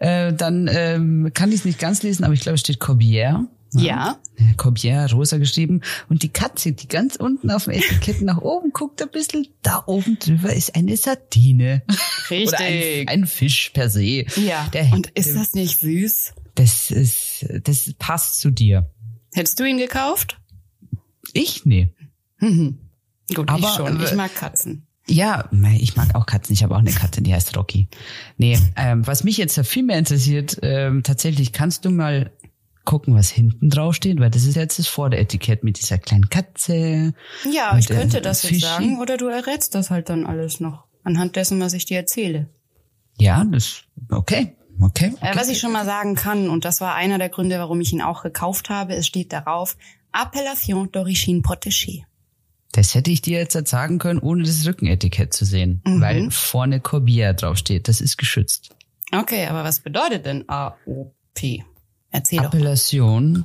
Äh, dann ähm, kann ich es nicht ganz lesen, aber ich glaube, es steht Corbière. Ja. Äh, Corbière, rosa geschrieben. Und die Katze, die ganz unten auf dem Etikett nach oben guckt ein bisschen, da oben drüber ist eine Sardine. Richtig. Oder ein, ein Fisch per se. Ja. Der, und ist das nicht süß? Das ist, das passt zu dir. Hättest du ihn gekauft? Ich? Nee. Mhm. Gut, Aber, ich schon. äh, Ich mag Katzen. Ja, ich mag auch Katzen. Ich habe auch eine Katze, die heißt Rocky. Nee, ähm, was mich jetzt viel mehr interessiert, ähm, tatsächlich, kannst du mal gucken, was hinten drauf steht? Weil das ist jetzt das Vorderetikett mit dieser kleinen Katze. Ja, ich könnte das jetzt Fischi? sagen oder du errätst das halt dann alles noch anhand dessen, was ich dir erzähle. Ja, das, okay, okay. Äh, was ich schon mal sagen kann, und das war einer der Gründe, warum ich ihn auch gekauft habe, es steht darauf, Appellation d'origine protégée. Das hätte ich dir jetzt sagen können, ohne das Rückenetikett zu sehen. Weil vorne Corbière drauf steht. Das ist geschützt. Okay, aber was bedeutet denn AOP? Erzähl doch. Appellation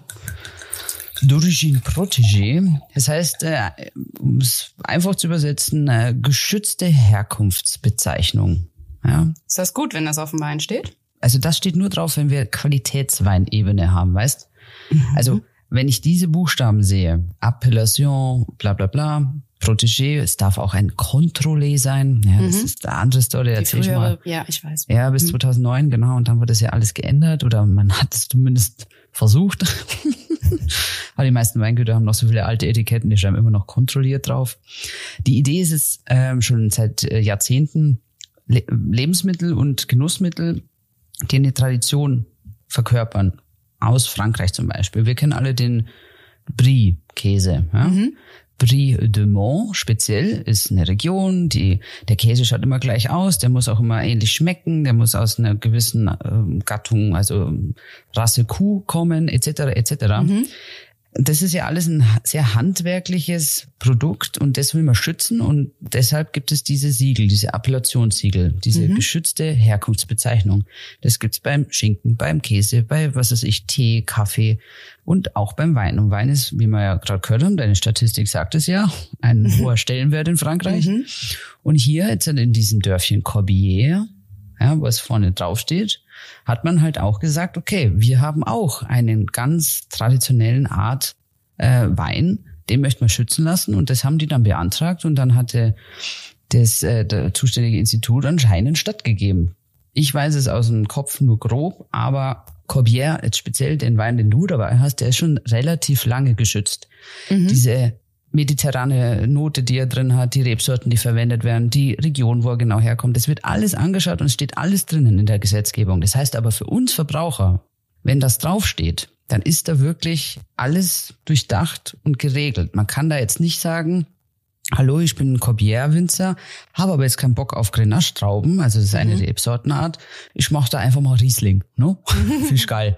d'origine protégée. Das heißt, äh, um es einfach zu übersetzen, äh, geschützte Herkunftsbezeichnung. Ja? Ist das gut, wenn das auf dem Wein steht? Also das steht nur drauf, wenn wir Qualitätsweinebene haben, weißt? Also wenn ich diese Buchstaben sehe, Appellation, bla bla bla, Protégé, es darf auch ein Contrôlé sein. Ja, das ist eine andere Story, erzähl ich mal. ja, ich weiß. Ja, bis 2009, genau. Und dann wurde es ja alles geändert oder man hat es zumindest versucht. Aber die meisten Weingüter haben noch so viele alte Etiketten, die schreiben immer noch kontrolliert drauf. Die Idee ist es ähm, schon seit äh, Jahrzehnten, Le Lebensmittel und Genussmittel, die eine Tradition verkörpern. Aus Frankreich zum Beispiel. Wir kennen alle den Brie-Käse. Ja? Brie de Mont speziell ist eine Region, die der Käse schaut immer gleich aus, der muss auch immer ähnlich schmecken, der muss aus einer gewissen ähm, Gattung, also Rasse Kuh kommen, etc. etc. Das ist ja alles ein sehr handwerkliches Produkt und das will man schützen und deshalb gibt es diese Siegel, diese Appellationssiegel, diese geschützte Herkunftsbezeichnung. Das gibt's beim Schinken, beim Käse, bei was weiß ich, Tee, Kaffee und auch beim Wein. Und Wein ist, wie wir ja gerade gehört haben, deine Statistik sagt es ja, ein hoher Stellenwert in Frankreich. Und hier jetzt in diesem Dörfchen Corbière, ja, was vorne drauf steht, hat man halt auch gesagt, okay, wir haben auch einen ganz traditionellen Art äh, Wein, den möchten wir schützen lassen und das haben die dann beantragt und dann hatte das äh, der zuständige Institut anscheinend stattgegeben. Ich weiß es aus dem Kopf nur grob, aber Corbière, jetzt speziell den Wein, den du dabei hast, der ist schon relativ lange geschützt. Diese mediterrane Note, die er drin hat, die Rebsorten, die verwendet werden, die Region, wo er genau herkommt, das wird alles angeschaut und es steht alles drinnen in der Gesetzgebung. Das heißt aber für uns Verbraucher, wenn das draufsteht, dann ist da wirklich alles durchdacht und geregelt. Man kann da jetzt nicht sagen, Hallo, ich bin ein Corbière-Winzer, habe aber jetzt keinen Bock auf Grenache-Trauben, also das ist eine Rebsortenart. Ich mache da einfach mal Riesling, ne? Finde ich geil.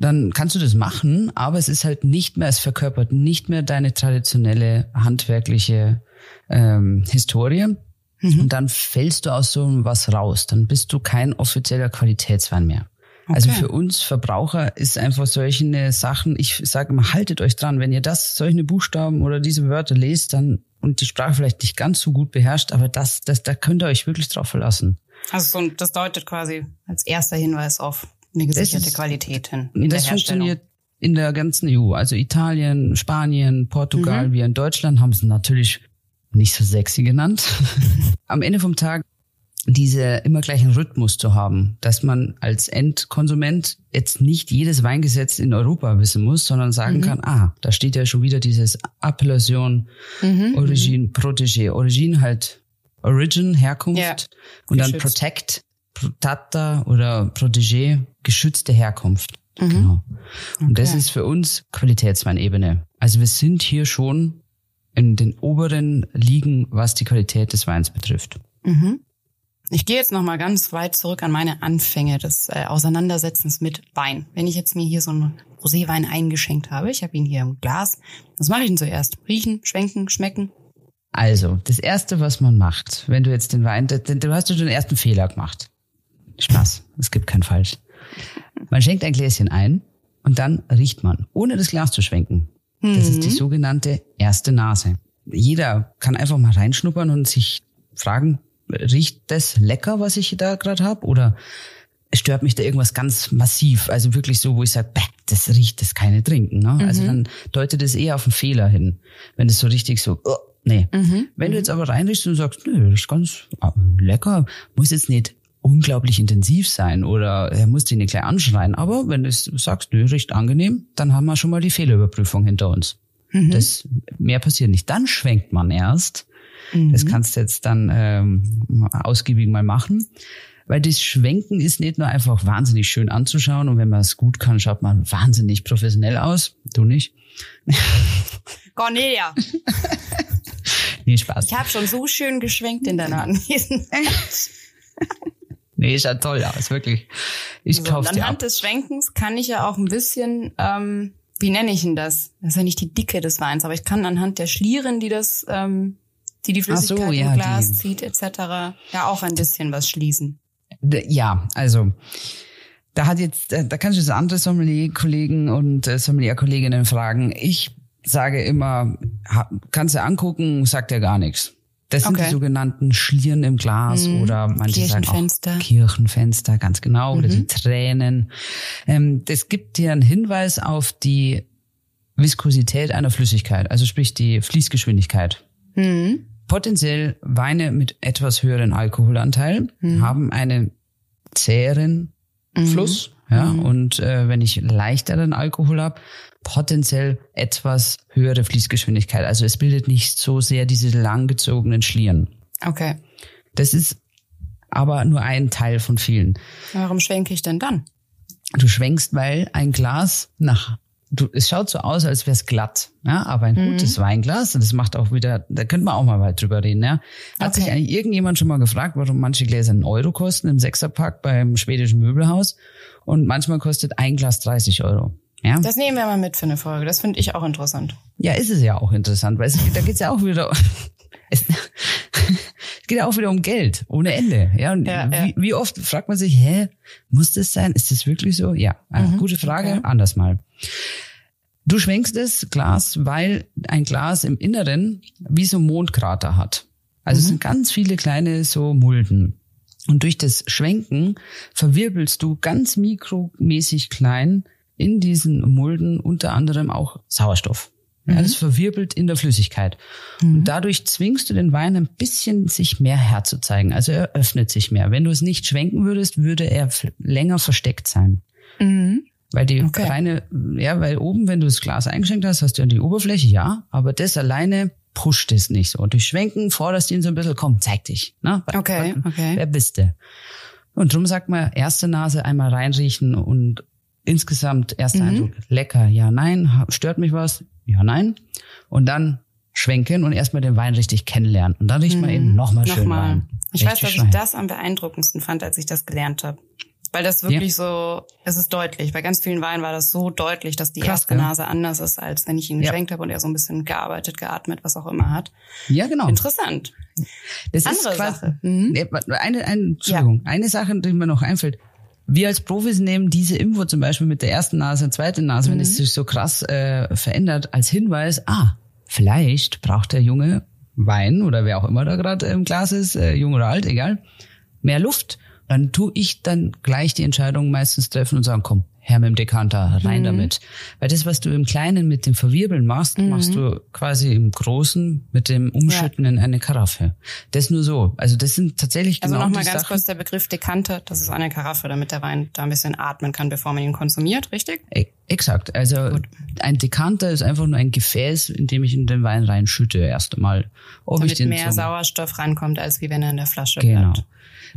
Dann kannst du das machen, aber es ist halt nicht mehr, es verkörpert nicht mehr deine traditionelle handwerkliche ähm, Historie. Und dann fällst du aus so was raus. Dann bist du kein offizieller Qualitätswein mehr. Also Okay. für uns Verbraucher ist einfach solche Sachen, ich sage immer, haltet euch dran, wenn ihr das, solche Buchstaben oder diese Wörter lest, dann und die Sprache vielleicht nicht ganz so gut beherrscht, aber das, das, da könnt ihr euch wirklich drauf verlassen. Also so, das deutet quasi als erster Hinweis auf eine gesicherte ist- Qualität hin. In das der funktioniert in der ganzen EU. Also Italien, Spanien, Portugal, Mhm. wir in Deutschland haben es natürlich nicht so sexy genannt. Am Ende vom Tag diese immer gleichen Rhythmus zu haben, dass man als Endkonsument jetzt nicht jedes Weingesetz in Europa wissen muss, sondern sagen Mhm. kann, ah, da steht ja schon wieder dieses Appellation, Mhm, Origine, Protégé. Origine halt Origin, Herkunft Ja, und dann geschützt. Protect, Protata oder Protégé, geschützte Herkunft. Mhm. Genau. Und das Okay. ist für uns Qualitätsweinebene. Also wir sind hier schon in den oberen Ligen, was die Qualität des Weins betrifft. Mhm. Ich gehe jetzt noch mal ganz weit zurück an meine Anfänge des äh, Auseinandersetzens mit Wein. Wenn ich jetzt mir hier so einen Roséwein eingeschenkt habe, ich habe ihn hier im Glas, was mache ich denn zuerst? Riechen, schwenken, schmecken? Also, das erste, was man macht, wenn du jetzt den Wein, du du hast ja den ersten Fehler gemacht. Spaß, es gibt kein Falsch. Man schenkt ein Gläschen ein und dann riecht man, ohne das Glas zu schwenken. Das ist die sogenannte erste Nase. Jeder kann einfach mal reinschnuppern und sich fragen, riecht das lecker, was ich da gerade habe? Oder stört mich da irgendwas ganz massiv? Also wirklich so, wo ich sage, das riecht das keine trinken. Ne? Also dann deutet es eher auf einen Fehler hin. Wenn es so richtig so, oh, nee. Wenn du jetzt aber reinriechst und sagst, nö, riecht ganz ah, lecker, muss jetzt nicht unglaublich intensiv sein oder er muss den nicht gleich anschreien. Aber wenn du sagst, nö, riecht angenehm, dann haben wir schon mal die Fehlerüberprüfung hinter uns. Mhm. Das mehr passiert nicht. Dann schwenkt man erst. Mhm. Das kannst du jetzt dann ähm, ausgiebig mal machen. Weil das Schwenken ist nicht nur einfach wahnsinnig schön anzuschauen und wenn man es gut kann, schaut man wahnsinnig professionell aus. Du nicht? Cornelia. nee, Spaß. Ich habe schon so schön geschwenkt in deiner Anwesenheit. nee, schaut toll aus, wirklich. Ich so, kauf's dir Anhand des Schwenkens kann ich ja auch ein bisschen, ähm, wie nenne ich denn das? Das ist ja nicht die Dicke des Weins, aber ich kann anhand der Schlieren, die das, ähm, die die Flüssigkeit so, ja, im Glas die. zieht, etc., ja auch ein bisschen was schließen. Ja, also da hat jetzt, da kannst du jetzt andere Sommelier-Kollegen und äh, Sommelier-Kolleginnen fragen. Ich sage immer, kannst du angucken, sagt er gar nichts. Das sind okay. die sogenannten Schlieren im Glas mhm. oder manche. Sagen auch Kirchenfenster, ganz genau, mhm. oder die Tränen. Ähm, das gibt dir einen Hinweis auf die Viskosität einer Flüssigkeit, also sprich die Fließgeschwindigkeit. Mhm. Potenziell Weine mit etwas höheren Alkoholanteil mhm. haben einen zäheren mhm. Fluss. Ja, mhm. und äh, wenn ich leichteren Alkohol habe, potenziell etwas höhere Fließgeschwindigkeit. Also es bildet nicht so sehr diese langgezogenen Schlieren. Okay. Das ist aber nur ein Teil von vielen. Warum schwenke ich denn dann? Du schwenkst, weil ein Glas nach du, es schaut so aus, als wäre es glatt, ja, aber ein mhm. gutes Weinglas, und das macht auch wieder, da könnte man auch mal weit drüber reden, ja. Hat okay. sich eigentlich irgendjemand schon mal gefragt, warum manche Gläser einen Euro kosten im Sechserpack beim schwedischen Möbelhaus und manchmal kostet ein Glas 30 Euro. Ja? Das nehmen wir mal mit für eine Folge. Das finde ich auch interessant. Ja, ist es ja auch interessant, weil es, da geht's ja auch wieder. Es, es geht ja auch wieder um Geld, ohne Ende. Ja, und ja, wie, ja. wie, oft fragt man sich, hä, muss das sein? Ist das wirklich so? Ja, mhm, gute Frage, okay. anders mal. Du schwenkst das Glas, weil ein Glas im Inneren wie so Mondkrater hat. Also mhm. es sind ganz viele kleine so Mulden. Und durch das Schwenken verwirbelst du ganz mikromäßig klein in diesen Mulden unter anderem auch Sauerstoff. Ja, mhm. das verwirbelt in der Flüssigkeit. Mhm. Und dadurch zwingst du den Wein ein bisschen sich mehr herzuzeigen. Also er öffnet sich mehr. Wenn du es nicht schwenken würdest, würde er länger versteckt sein. Mhm. Weil die okay. reine, ja, weil oben, wenn du das Glas eingeschenkt hast, hast du ja die Oberfläche, ja, aber das alleine pusht es nicht so. Und durch Schwenken forderst du ihn so ein bisschen, komm, zeig dich. Ne? Okay, okay. Wer bist du? Und drum sagt man, erste Nase einmal reinriechen und insgesamt erster mhm. Eindruck, lecker, ja, nein, stört mich was, ja, nein. Und dann schwenken und erstmal den Wein richtig kennenlernen. Und dann riecht man mhm. eben nochmal schön mal. Wein. Ich richtig weiß, dass ich das am beeindruckendsten fand, als ich das gelernt habe. Weil das wirklich ja. so, es ist deutlich. Bei ganz vielen Weinen war das so deutlich, dass die Krass, erste ja. Nase anders ist, als wenn ich ihn geschenkt ja. habe und er so ein bisschen gearbeitet, geatmet, was auch immer hat. Ja, genau. Interessant. Das Andere ist quasi, Sache. Mhm. Eine, eine, Entschuldigung, eine Sache, die mir noch einfällt wir als Profis nehmen diese Info zum Beispiel mit der ersten Nase, zweiten Nase, mhm. wenn es sich so krass äh, verändert, als Hinweis, ah, vielleicht braucht der Junge Wein oder wer auch immer da gerade im Glas ist, äh, jung oder alt, egal, mehr Luft. Dann tu ich dann gleich die Entscheidung meistens treffen und sagen, komm, her mit dem Dekanter, rein mhm. damit. Weil das, was du im Kleinen mit dem Verwirbeln machst, mhm. machst du quasi im Großen mit dem Umschütten ja. in eine Karaffe. Das nur so. Also das sind tatsächlich also genau Also nochmal ganz Sachen. kurz der Begriff Dekanter, das ist eine Karaffe, damit der Wein da ein bisschen atmen kann, bevor man ihn konsumiert, richtig? E exakt. Also Gut. ein Dekanter ist einfach nur ein Gefäß, in dem ich in den Wein reinschütte erst einmal. Ob damit ich den mehr Sauerstoff rankommt, als wie wenn er in der Flasche genau. bleibt.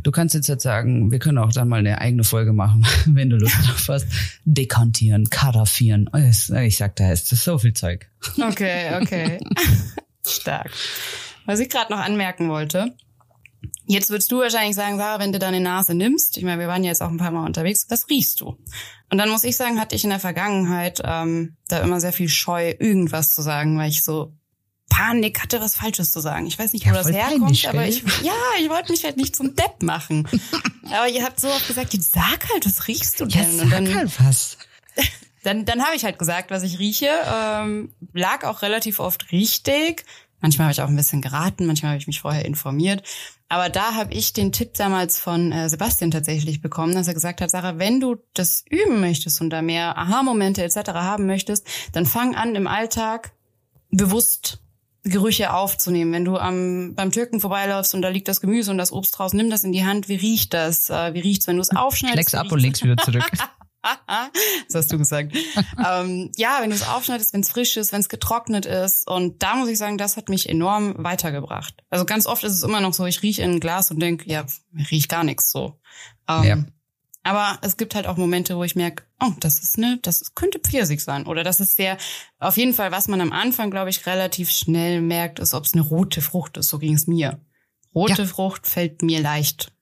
Du kannst jetzt, jetzt sagen, wir können auch dann mal eine eigene Folge machen, wenn du Lust drauf hast. Dekantieren, karaffieren. Ich sag, da ist so viel Zeug. Okay, okay. Stark. Was ich gerade noch anmerken wollte, Jetzt würdest du wahrscheinlich sagen, Sarah, wenn du deine Nase nimmst, ich meine, wir waren ja jetzt auch ein paar Mal unterwegs, was riechst du? Und dann muss ich sagen, hatte ich in der Vergangenheit ähm, da immer sehr viel Scheu, irgendwas zu sagen, weil ich so Panik hatte, was Falsches zu sagen. Ich weiß nicht, wo ja, das herkommt, peinlich, aber ich, ja, ich wollte mich halt nicht zum Depp machen. aber ihr habt so oft gesagt, sag halt, was riechst du denn? Ja, sag Und dann, halt was. Dann, dann habe ich halt gesagt, was ich rieche. Ähm, lag auch relativ oft richtig. Manchmal habe ich auch ein bisschen geraten, manchmal habe ich mich vorher informiert. Aber da habe ich den Tipp damals von äh, Sebastian tatsächlich bekommen, dass er gesagt hat, Sarah, wenn du das üben möchtest und da mehr Aha-Momente etc. haben möchtest, dann fang an im Alltag bewusst Gerüche aufzunehmen. Wenn du am, beim Türken vorbeiläufst und da liegt das Gemüse und das Obst draus, nimm das in die Hand. Wie riecht das? Äh, wie riecht's, wenn du es aufschneidest? Schläg's ab und leg's wieder zurück. das hast du gesagt. ähm, ja, wenn du es aufschneidest, wenn es frisch ist, wenn es getrocknet ist. Und da muss ich sagen, das hat mich enorm weitergebracht. Also ganz oft ist es immer noch so, ich rieche in ein Glas und denk, ja, riecht gar nichts so. Ähm, ja. Aber es gibt halt auch Momente, wo ich merke, oh, das ist ne, das könnte Pfirsich sein. Oder das ist der, auf jeden Fall, was man am Anfang, glaube ich, relativ schnell merkt, ist, ob es eine rote Frucht ist. So ging es mir. Rote ja. Frucht fällt mir leicht.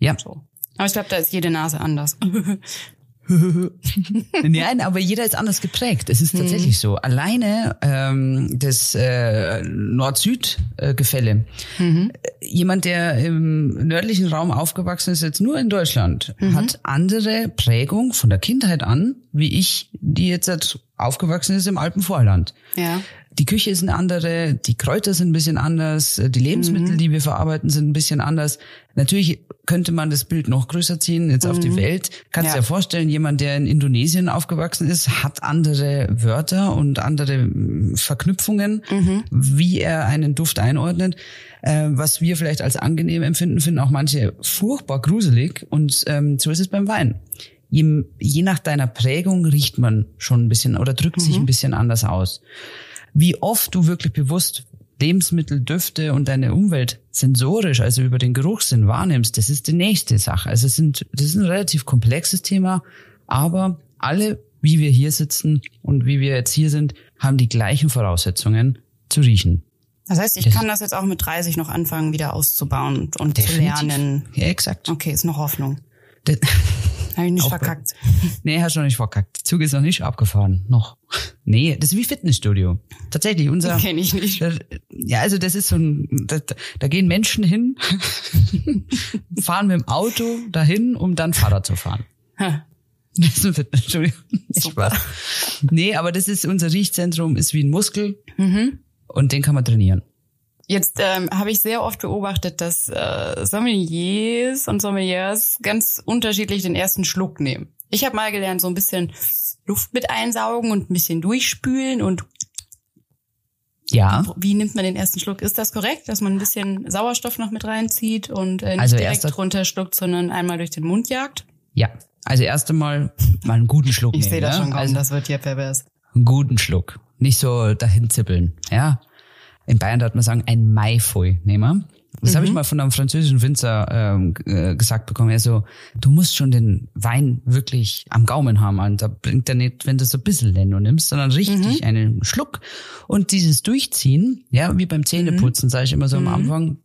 Ja. So. Aber ich glaube, da ist jede Nase anders. Nein, aber jeder ist anders geprägt. Es ist tatsächlich mhm. so. Alleine ähm, das äh, Nord-Süd-Gefälle. Mhm. Jemand, der im nördlichen Raum aufgewachsen ist, jetzt nur in Deutschland, mhm. hat andere Prägung von der Kindheit an, wie ich, die jetzt aufgewachsen ist im Alpenvorland. Ja. Die Küche ist eine andere, die Kräuter sind ein bisschen anders, die Lebensmittel, mhm. die wir verarbeiten, sind ein bisschen anders. Natürlich könnte man das Bild noch größer ziehen, jetzt mhm. auf die mhm. Welt. Kannst ja. dir vorstellen, jemand, der in Indonesien aufgewachsen ist, hat andere Wörter und andere hm, Verknüpfungen, mhm. wie er einen Duft einordnet. Äh, was wir vielleicht als angenehm empfinden, finden auch manche furchtbar gruselig. Und ähm, so ist es beim Wein. Je, je nach deiner Prägung riecht man schon ein bisschen oder drückt mhm. sich ein bisschen anders aus. Wie oft du wirklich bewusst Lebensmittel, Düfte und deine Umwelt sensorisch, also über den Geruchssinn wahrnimmst, das ist die nächste Sache. Also es sind, das ist ein relativ komplexes Thema, aber alle, wie wir hier sitzen und wie wir jetzt hier sind, haben die gleichen Voraussetzungen zu riechen. Das heißt, ich das kann das jetzt auch mit 30 noch anfangen, wieder auszubauen und, und zu lernen. Ja, exakt. Okay, ist noch Hoffnung. Das, Habe ich nicht verkackt. Nee, hast du noch nicht verkackt. Zug ist noch nicht abgefahren. Noch. Nee, das ist wie Fitnessstudio. Tatsächlich, unser. Kenne ich nicht. Ja, also das ist so ein, da, da gehen Menschen hin, fahren mit dem Auto dahin, um dann Fahrrad zu fahren. Das ist ein Fitnessstudio. Super. Nee, aber das ist, unser Riechzentrum ist wie ein Muskel. Mhm. Und den kann man trainieren. Jetzt ähm, habe ich sehr oft beobachtet, dass äh, Sommeliers und Sommeliers ganz unterschiedlich den ersten Schluck nehmen. Ich habe mal gelernt, so ein bisschen Luft mit einsaugen und ein bisschen durchspülen und ja. Wie nimmt man den ersten Schluck? Ist das korrekt, dass man ein bisschen Sauerstoff noch mit reinzieht und äh, nicht also direkt runterschluckt, sondern einmal durch den Mund jagt? Ja. Also erst einmal mal einen guten Schluck ich nehmen. Ich sehe das schon kommen, also das wird hier pervers. Einen guten Schluck. Nicht so dahin zippeln, ja in Bayern darf man sagen, ein Maifoi nehmen. Das mhm. habe ich mal von einem französischen Winzer ähm, äh, gesagt bekommen. Er so, du musst schon den Wein wirklich am Gaumen haben. Und da bringt er nicht, wenn du so ein bisschen Leno nimmst, sondern richtig mhm. einen Schluck. Und dieses Durchziehen, ja, wie beim Zähneputzen, mhm. sage ich immer so am mhm. Anfang,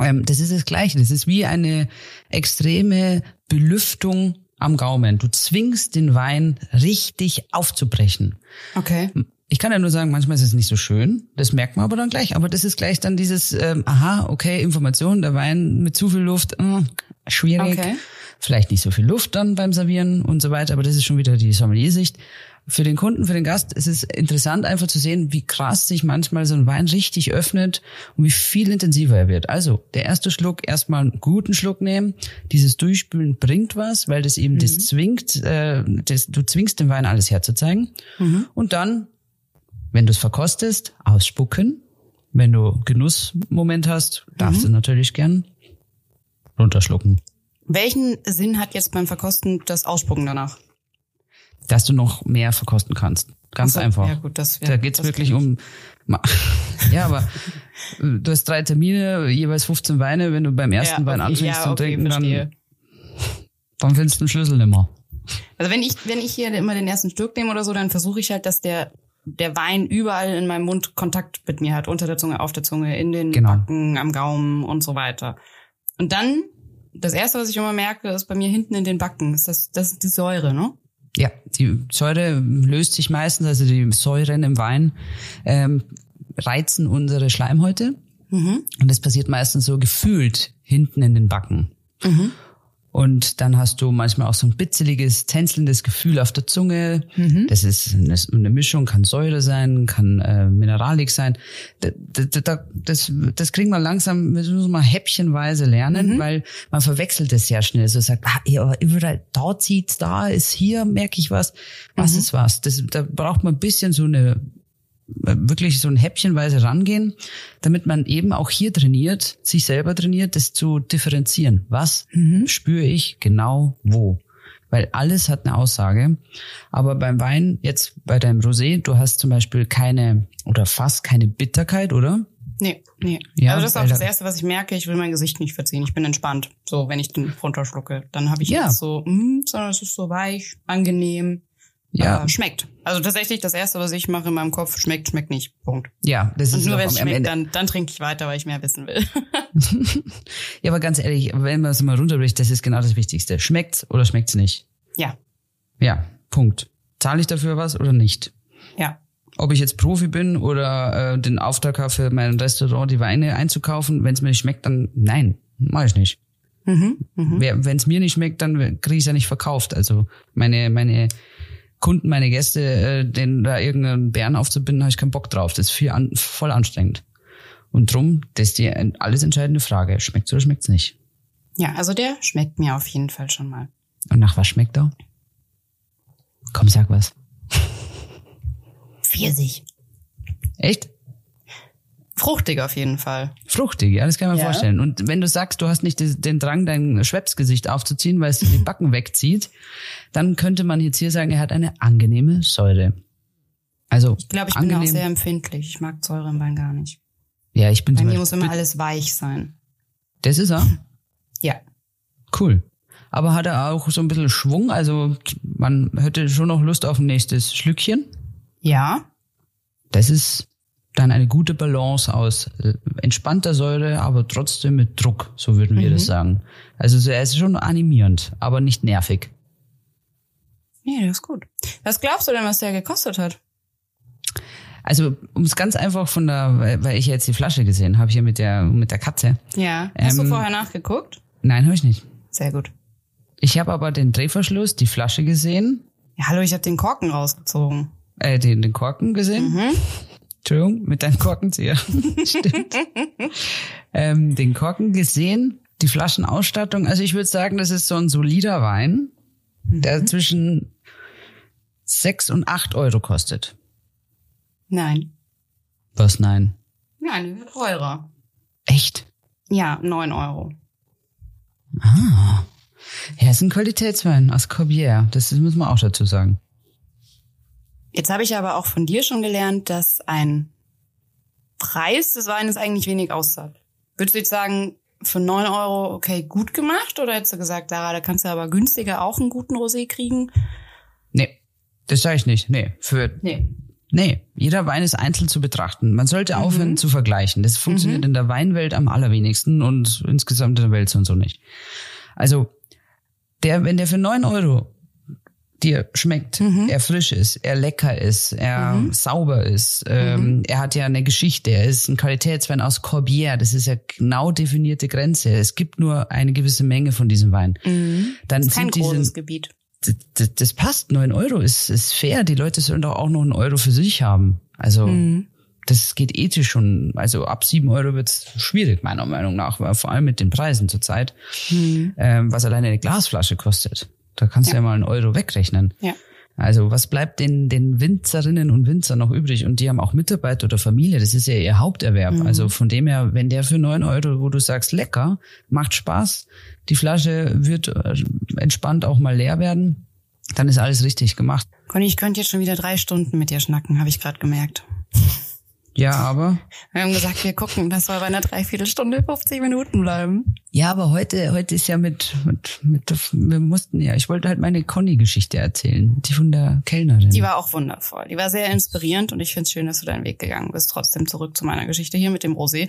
ähm, das ist das Gleiche. Das ist wie eine extreme Belüftung am Gaumen. Du zwingst den Wein richtig aufzubrechen. Okay. Ich kann ja nur sagen, manchmal ist es nicht so schön. Das merkt man aber dann gleich. Aber das ist gleich dann dieses, ähm, aha, okay, Information, der Wein mit zu viel Luft, äh, schwierig. Okay. Vielleicht nicht so viel Luft dann beim Servieren und so weiter. Aber das ist schon wieder die Sommelier-Sicht. Für den Kunden, für den Gast ist es interessant einfach zu sehen, wie krass sich manchmal so ein Wein richtig öffnet und wie viel intensiver er wird. Also der erste Schluck erstmal einen guten Schluck nehmen. Dieses Durchspülen bringt was, weil das eben mhm. das zwingt, äh, das, du zwingst den Wein alles herzuzeigen. Mhm. Und dann wenn du es verkostest, ausspucken. Wenn du Genussmoment hast, darfst mhm. du natürlich gern runterschlucken. Welchen Sinn hat jetzt beim Verkosten das Ausspucken danach? Dass du noch mehr verkosten kannst. Ganz so, einfach. Ja, gut, das, ja, da geht's wirklich um. ja, aber du hast drei Termine, jeweils 15 Weine. Wenn du beim ersten ja, Wein anfängst ja, okay, zu trinken, dann, dann findest du den Schlüssel nimmer. Also wenn ich, wenn ich hier immer den ersten Stück nehme oder so, dann versuche ich halt, dass der der Wein überall in meinem Mund Kontakt mit mir hat, unter der Zunge, auf der Zunge, in den genau. Backen, am Gaumen und so weiter. Und dann, das erste, was ich immer merke, ist bei mir hinten in den Backen, ist das, das ist die Säure, ne? Ja, die Säure löst sich meistens, also die Säuren im Wein ähm, reizen unsere Schleimhäute. Mhm. Und das passiert meistens so gefühlt hinten in den Backen. Mhm. Und dann hast du manchmal auch so ein bitzeliges, tänzelndes Gefühl auf der Zunge. Mhm. Das ist eine Mischung, kann Säure sein, kann äh, Mineralik sein. Das, das, das kriegen wir langsam, wir müssen mal häppchenweise lernen, mhm. weil man verwechselt es sehr schnell. So sagt, ah, ja, überall, da zieht's, da ist hier, merke ich was. Was mhm. ist was? Das, da braucht man ein bisschen so eine wirklich so ein Häppchenweise rangehen, damit man eben auch hier trainiert, sich selber trainiert, das zu differenzieren. Was Mhm. spüre ich genau wo? Weil alles hat eine Aussage. Aber beim Wein, jetzt bei deinem Rosé, du hast zum Beispiel keine oder fast keine Bitterkeit, oder? Nee, nee. Ja, also das ist auch das da- Erste, was ich merke. Ich will mein Gesicht nicht verziehen. Ich bin entspannt. So, wenn ich den runterschlucke. Dann habe ich Ja. jetzt so, mm, sondern es ist so weich, angenehm. Ja, Äh, schmeckt. Also tatsächlich das Erste, was ich mache in meinem Kopf, schmeckt, schmeckt nicht. Punkt. ja, das Und ist nur auch wenn es schmeckt, dann, dann trinke ich weiter, weil ich mehr wissen will. Ja, aber ganz ehrlich, wenn man es mal runterbricht, das ist genau das Wichtigste. Schmeckt's oder schmeckt's nicht? ja, Ja, Punkt. Zahle ich dafür was oder nicht? ja. Ob ich jetzt Profi bin oder äh, den Auftrag habe für mein Restaurant die Weine einzukaufen, wenn es mir nicht schmeckt, dann nein, mache ich nicht. Mhm, mhm. Wenn es mir nicht schmeckt, dann kriege ich es ja nicht verkauft. Also meine meine Kunden, meine Gäste, äh, den da irgendeinen Bären aufzubinden, habe ich keinen Bock drauf. Das ist viel an, voll anstrengend. Und drum, das ist die alles entscheidende Frage. Schmeckt's oder schmeckt's nicht? Ja, also der schmeckt mir auf jeden Fall schon mal. Und nach was schmeckt er? Komm, sag was. Pfirsich. Echt? Fruchtig auf jeden Fall. Fruchtig, ja, das kann man Ja. vorstellen. Und wenn du sagst, du hast nicht den Drang, dein Schwepsgesicht aufzuziehen, weil es dir die Backen wegzieht, dann könnte man jetzt hier sagen, er hat eine angenehme Säure. Also Ich glaube, ich bin angenehm. auch sehr empfindlich. Ich mag Säure im Wein gar nicht. ja, ich bin Bei mir muss immer alles weich sein. das ist er. Ja. Cool. Aber hat er auch so ein bisschen Schwung? Also man hätte schon noch Lust auf ein nächstes Schlückchen. Ja. Das ist dann eine gute Balance aus entspannter Säure, aber trotzdem mit Druck, so würden wir Mhm. das sagen. Also so- er ist schon animierend, aber nicht nervig. Nee, der ist gut. Was glaubst du denn, was der gekostet hat? Also um es ganz einfach von der, weil ich jetzt die Flasche gesehen habe hier mit der mit der Katze. Ja. Hast du Ähm, vorher nachgeguckt? Nein, habe ich nicht. Sehr gut. Ich habe aber den Drehverschluss, die Flasche gesehen, Ja, hallo, ich habe den Korken rausgezogen. äh, den, den Korken gesehen. Mhm. Entschuldigung, mit deinem Korkenzieher. Stimmt. ähm, den Korken gesehen, die Flaschenausstattung. Also ich würde sagen, das ist so ein solider Wein, der Mhm. zwischen sechs und acht Euro kostet. Nein. Was nein? Nein, teurer. Echt? Ja, neun Euro. Ah. Ja, ist ein Qualitätswein aus Corbière. Das muss man auch dazu sagen. Jetzt habe ich aber auch von dir schon gelernt, dass ein Preis des Weines eigentlich wenig aussagt. Würdest du jetzt sagen, für neun Euro, okay, gut gemacht? Oder hättest du gesagt, Sarah, da kannst du aber günstiger auch einen guten Rosé kriegen? Nee, das sage ich nicht. Nee, für Nee. Nee, jeder Wein ist einzeln zu betrachten. Man sollte aufhören zu vergleichen. Das funktioniert in der Weinwelt am allerwenigsten und insgesamt in der Welt so und so nicht. Also, der, wenn der für neun Euro dir schmeckt, er frisch ist, er lecker ist, er sauber ist, ähm, er hat ja eine Geschichte, er ist ein Qualitätswein aus Corbière, das ist ja genau definierte Grenze. Es gibt nur eine gewisse Menge von diesem Wein. Dann Kein sind diese, großes Gebiet. das, das, das passt. Neun Euro ist, ist fair. Die Leute sollen doch auch noch einen Euro für sich haben. Also das geht ethisch schon. Also ab sieben Euro wird's schwierig, meiner Meinung nach. Vor allem mit den Preisen zurzeit. Ähm, was alleine eine Glasflasche kostet. Da kannst du Ja. ja mal einen Euro wegrechnen. Ja. Also was bleibt den, den Winzerinnen und Winzern noch übrig? Und die haben auch Mitarbeiter oder Familie, das ist ja ihr Haupterwerb. Also von dem her, wenn der für neun Euro, wo du sagst, lecker, macht Spaß, die Flasche wird äh, entspannt auch mal leer werden, dann ist alles richtig gemacht. Conny, ich könnte jetzt schon wieder drei Stunden mit dir schnacken, habe ich gerade gemerkt. Ja, aber Wir haben gesagt, wir gucken, das soll bei einer Dreiviertelstunde 50 Minuten bleiben. ja, aber heute heute ist ja mit mit mit wir mussten ja, ich wollte halt meine Conny-Geschichte erzählen, die von der Kellnerin. Die war auch wundervoll. Die war sehr inspirierend und ich finde es schön, dass du deinen Weg gegangen bist. Trotzdem zurück zu meiner Geschichte hier mit dem Rosé.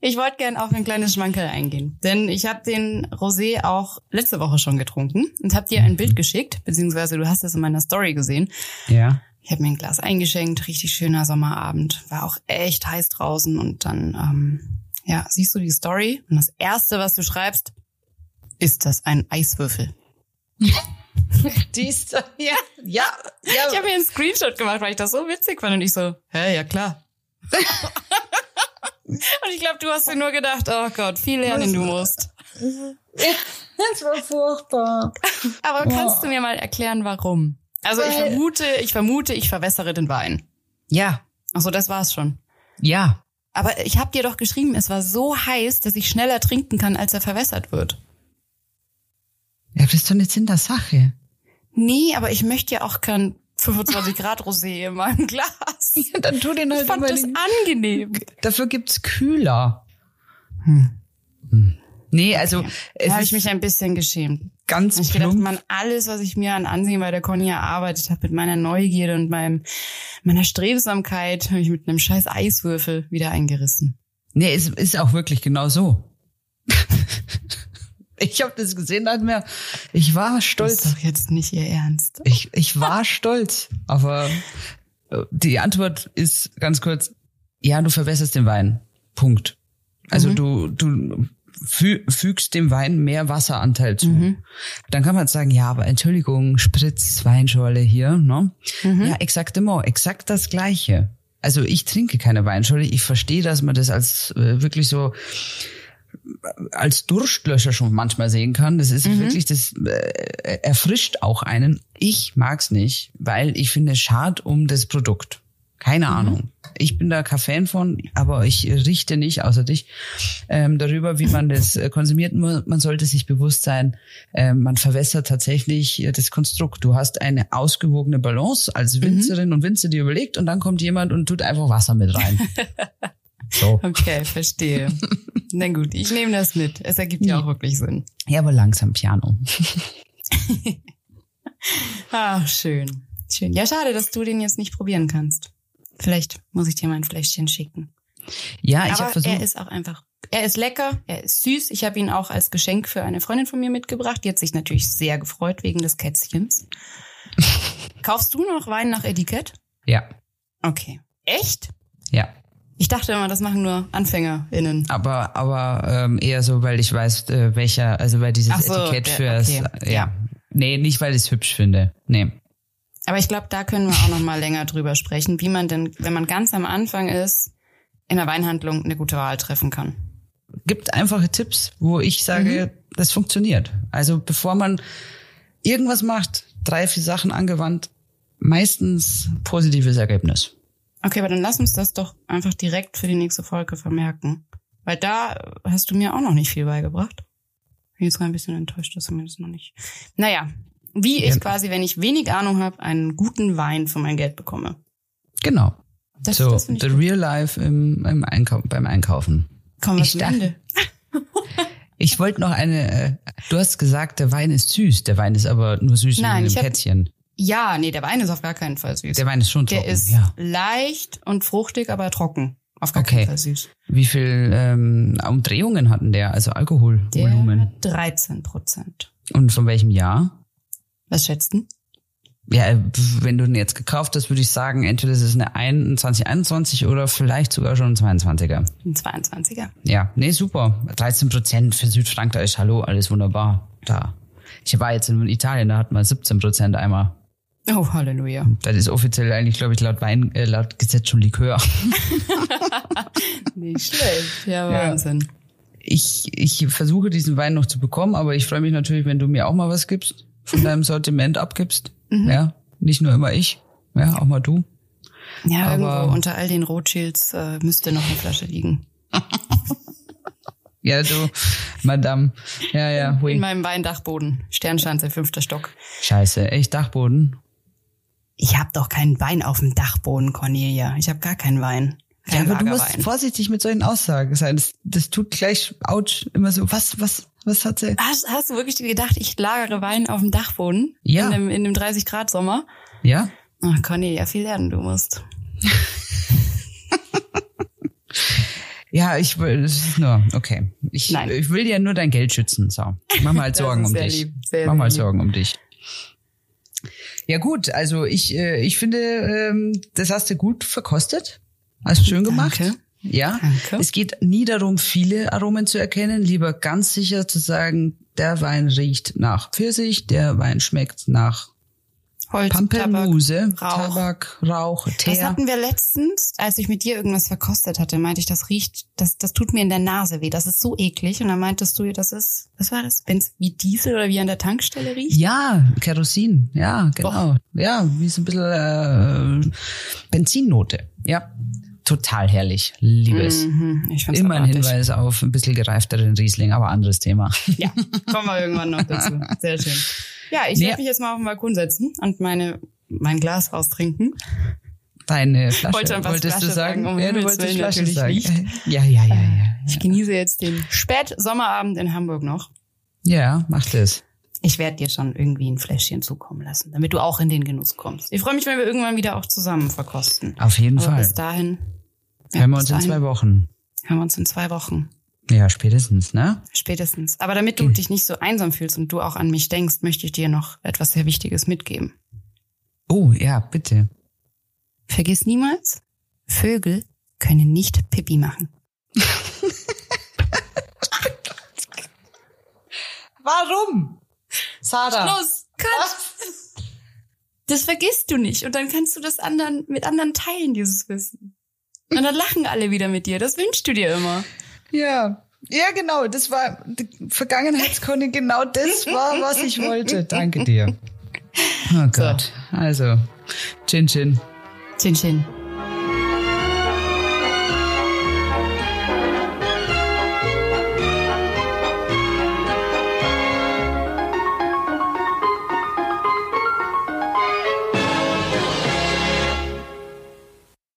Ich wollte gern auf ein kleines Schmankerl eingehen, denn ich habe den Rosé auch letzte Woche schon getrunken und habe dir ein Bild geschickt, beziehungsweise du hast es in meiner Story gesehen. ja. Ich habe mir ein Glas eingeschenkt, richtig schöner Sommerabend, war auch echt heiß draußen und dann ähm, ja siehst du die Story und das erste, was du schreibst, ist das ein Eiswürfel. Die ist ja Ja, Ich habe mir einen Screenshot gemacht, weil ich das so witzig fand und ich so, hä, ja klar. und ich glaube, du hast dir nur gedacht, oh Gott, viel lernen du musst. Das war furchtbar. Aber kannst du mir mal erklären, warum? Also ich vermute, ich vermute, ich verwässere den Wein. Ja. Achso, das war's schon. Ja. Aber ich habe dir doch geschrieben, es war so heiß, dass ich schneller trinken kann, als er verwässert wird. Ja, das ist doch nicht Sinn der Sache. Nee, aber ich möchte ja auch kein 25 Grad Rosé in meinem Glas. Ja, dann tu den halt Ich fand das den- angenehm. Dafür gibt's Kühler. Hm. Nee, also Da es habe ist ich mich ein bisschen geschämt. Ganz Ich plump. man, alles, was ich mir an Ansehen bei der Conny erarbeitet habe, mit meiner Neugierde und meinem, meiner Strebsamkeit, habe ich mit einem scheiß Eiswürfel wieder eingerissen. Nee, es ist auch wirklich genau so. ich habe das gesehen, dachte mir, ich war Das stolz. ist doch jetzt nicht ihr Ernst. Ich, ich war stolz, aber äh, die Antwort ist ganz kurz, ja, du verwässerst den Wein. Punkt. Also du, du fü fügst dem Wein mehr Wasseranteil zu. Dann kann man sagen, ja, aber Entschuldigung, Spritz, Weinschorle hier, ne? Ja, exakt immer, exakt das Gleiche. Also ich trinke keine Weinschorle. Ich verstehe, dass man das als äh, wirklich so als Durstlöscher schon manchmal sehen kann. Das ist wirklich, das äh, erfrischt auch einen. Ich mag's nicht, weil ich finde es schad um das Produkt. Keine Ahnung. Ich bin da kein Fan von, aber ich richte nicht, außer dich, ähm, darüber, wie man das äh, konsumiert. Man sollte sich bewusst sein, äh, man verwässert tatsächlich äh, das Konstrukt. Du hast eine ausgewogene Balance als Winzerin und Winzer, die überlegt und dann kommt jemand und tut einfach Wasser mit rein. so. Okay, verstehe. Na gut, ich nehme das mit. Es ergibt ja auch wirklich Sinn. Ja, aber langsam Piano. Ach, schön. Schön. Ja, schade, dass du den jetzt nicht probieren kannst. Vielleicht muss ich dir mal ein Fläschchen schicken. Ja, ich habe versucht. er ist auch einfach, er ist lecker, er ist süß. Ich habe ihn auch als Geschenk für eine Freundin von mir mitgebracht. Die hat sich natürlich sehr gefreut wegen des Kätzchens. Kaufst du noch Wein nach Etikett? ja, Okay. Echt? ja. Ich dachte immer, das machen nur AnfängerInnen. Aber aber ähm, eher so, weil ich weiß, äh, welcher, also weil dieses so, Etikett fürs, okay. ja. Ja. Nee, nicht weil ich es hübsch finde. Nee. Aber ich glaube, da können wir auch noch mal länger drüber sprechen, wie man denn, wenn man ganz am Anfang ist, in der Weinhandlung eine gute Wahl treffen kann. Gibt einfache Tipps, wo ich sage, Mhm. das funktioniert. Also bevor man irgendwas macht, drei, vier Sachen angewandt, meistens positives Ergebnis. Okay, aber dann lass uns das doch einfach direkt für die nächste Folge vermerken. Weil da hast du mir auch noch nicht viel beigebracht. Bin jetzt gerade ein bisschen enttäuscht, dass du mir das noch nicht. Naja, wie ich Ja. quasi, wenn ich wenig Ahnung habe, einen guten Wein für mein Geld bekomme. Genau. Das, so, das the gut. real life im, im Einkau beim Einkaufen. Kommen wir ich zum dachte- Ende. Ich wollte noch eine, äh, du hast gesagt, der Wein ist süß. Der Wein ist aber nur süß Nein, in hab- Kätzchen. Ja, nee, der Wein ist auf gar keinen Fall süß. Der Wein ist schon trocken. Der ist ja. leicht und fruchtig, aber trocken. Auf gar Okay. keinen Fall süß. Wie viel ähm, Umdrehungen hatten der, also Der Alkoholvolumen? hat 13 Prozent. Und von welchem Jahr? Was schätzt du? Ja, äh, wenn du den jetzt gekauft hast, würde ich sagen, entweder es ist eine 2021 oder vielleicht sogar schon ein 22er. Ein 22er. Ja, nee, super. 13 Prozent für Südfrankreich, hallo, alles wunderbar. Da. Ich war jetzt in Italien, da hat man 17 Prozent einmal. Oh, Halleluja. Das ist offiziell eigentlich, glaube ich, laut Wein, äh, laut Gesetz schon Likör. Nicht schlecht. Ja, Ja. Wahnsinn. Ich, ich versuche diesen Wein noch zu bekommen, aber ich freue mich natürlich, wenn du mir auch mal was gibst, von deinem Sortiment abgibst. Ja, nicht nur immer ich, ja, auch mal du. Ja, Aber- irgendwo unter all den Rothschilds äh, müsste noch eine Flasche liegen. Ja, du, Madame. Ja, ja, In hui. meinem Weindachboden. Sternschanze, fünfter Stock. Scheiße, echt Dachboden. Ich hab doch keinen Wein auf dem Dachboden, Cornelia. Ich hab gar keinen Wein. Ja, Kein aber du musst Lagerwein. vorsichtig mit solchen Aussagen sein. Das, das tut gleich, ouch, immer so, was, was, was hat sie? Hast, hast du wirklich gedacht, ich lagere Wein auf dem Dachboden? Ja. In dem, in dem 30 Grad Sommer? Ja? Ach, Cornelia, viel lernen du musst. Ja, ich will, das ist nur, okay. Ich, Nein. ich will dir nur dein Geld schützen, so. Mach mal halt Sorgen um dich. lieb, Mach mal lieb. Sorgen um dich. Ja gut, also ich, äh, ich finde, ähm, das hast du gut verkostet. Hast schön gemacht. Danke. Ja. Danke. Es geht nie darum, viele Aromen zu erkennen, lieber ganz sicher zu sagen, der Wein riecht nach Pfirsich, der Wein schmeckt nach Holz, Pampelmuse, Tabak, Rauch. Tabak, Rauch, Das Teer. hatten wir letztens, als ich mit dir irgendwas verkostet hatte, meinte ich, das riecht, das, das tut mir in der Nase weh, das ist so eklig. Und dann meintest du, das ist, was war das? Wenn es wie Diesel oder wie an der Tankstelle riecht? Ja, Kerosin, ja, genau. Ja, wie so ein bisschen äh, Benzinnote. Ja, total herrlich. Liebe es. Mhm, ich find's Immer ein. Hinweis auf ein bisschen gereifteren Riesling, aber anderes Thema. Ja, kommen wir irgendwann noch dazu. Sehr schön. Ja, ich Nee. werde mich jetzt mal auf den Balkon setzen und meine mein Glas austrinken. Deine Flasche, Wollte wolltest du Flasche sagen? sagen, um ja, du wolltest Flasche sagen. nicht. Ja, ja, ja, ja. Ich genieße jetzt den Spätsommerabend in Hamburg noch. Ja, mach das. Ich werde dir schon irgendwie ein Fläschchen zukommen lassen, damit du auch in den Genuss kommst. Ich freue mich, wenn wir irgendwann wieder auch zusammen verkosten. Auf jeden Aber Fall. bis dahin ja, Hören wir uns in zwei Wochen. Hören wir uns in zwei Wochen. Ja, spätestens, ne? Spätestens. Aber damit du dich nicht so einsam fühlst und du auch an mich denkst, möchte ich dir noch etwas sehr Wichtiges mitgeben. Oh, ja, bitte. Vergiss niemals, Vögel können nicht Pipi machen. Warum? Sarah. Schluss! Cut! Das vergisst du nicht. Und dann kannst du das anderen, mit anderen teilen, dieses Wissen. Und dann lachen alle wieder mit dir. Das wünschst du dir immer. Ja. Ja, genau. Das war die Vergangenheitskunde. Genau das war, was ich wollte. Danke dir. Oh Gott. Also, Chin Chin. Chin Chin.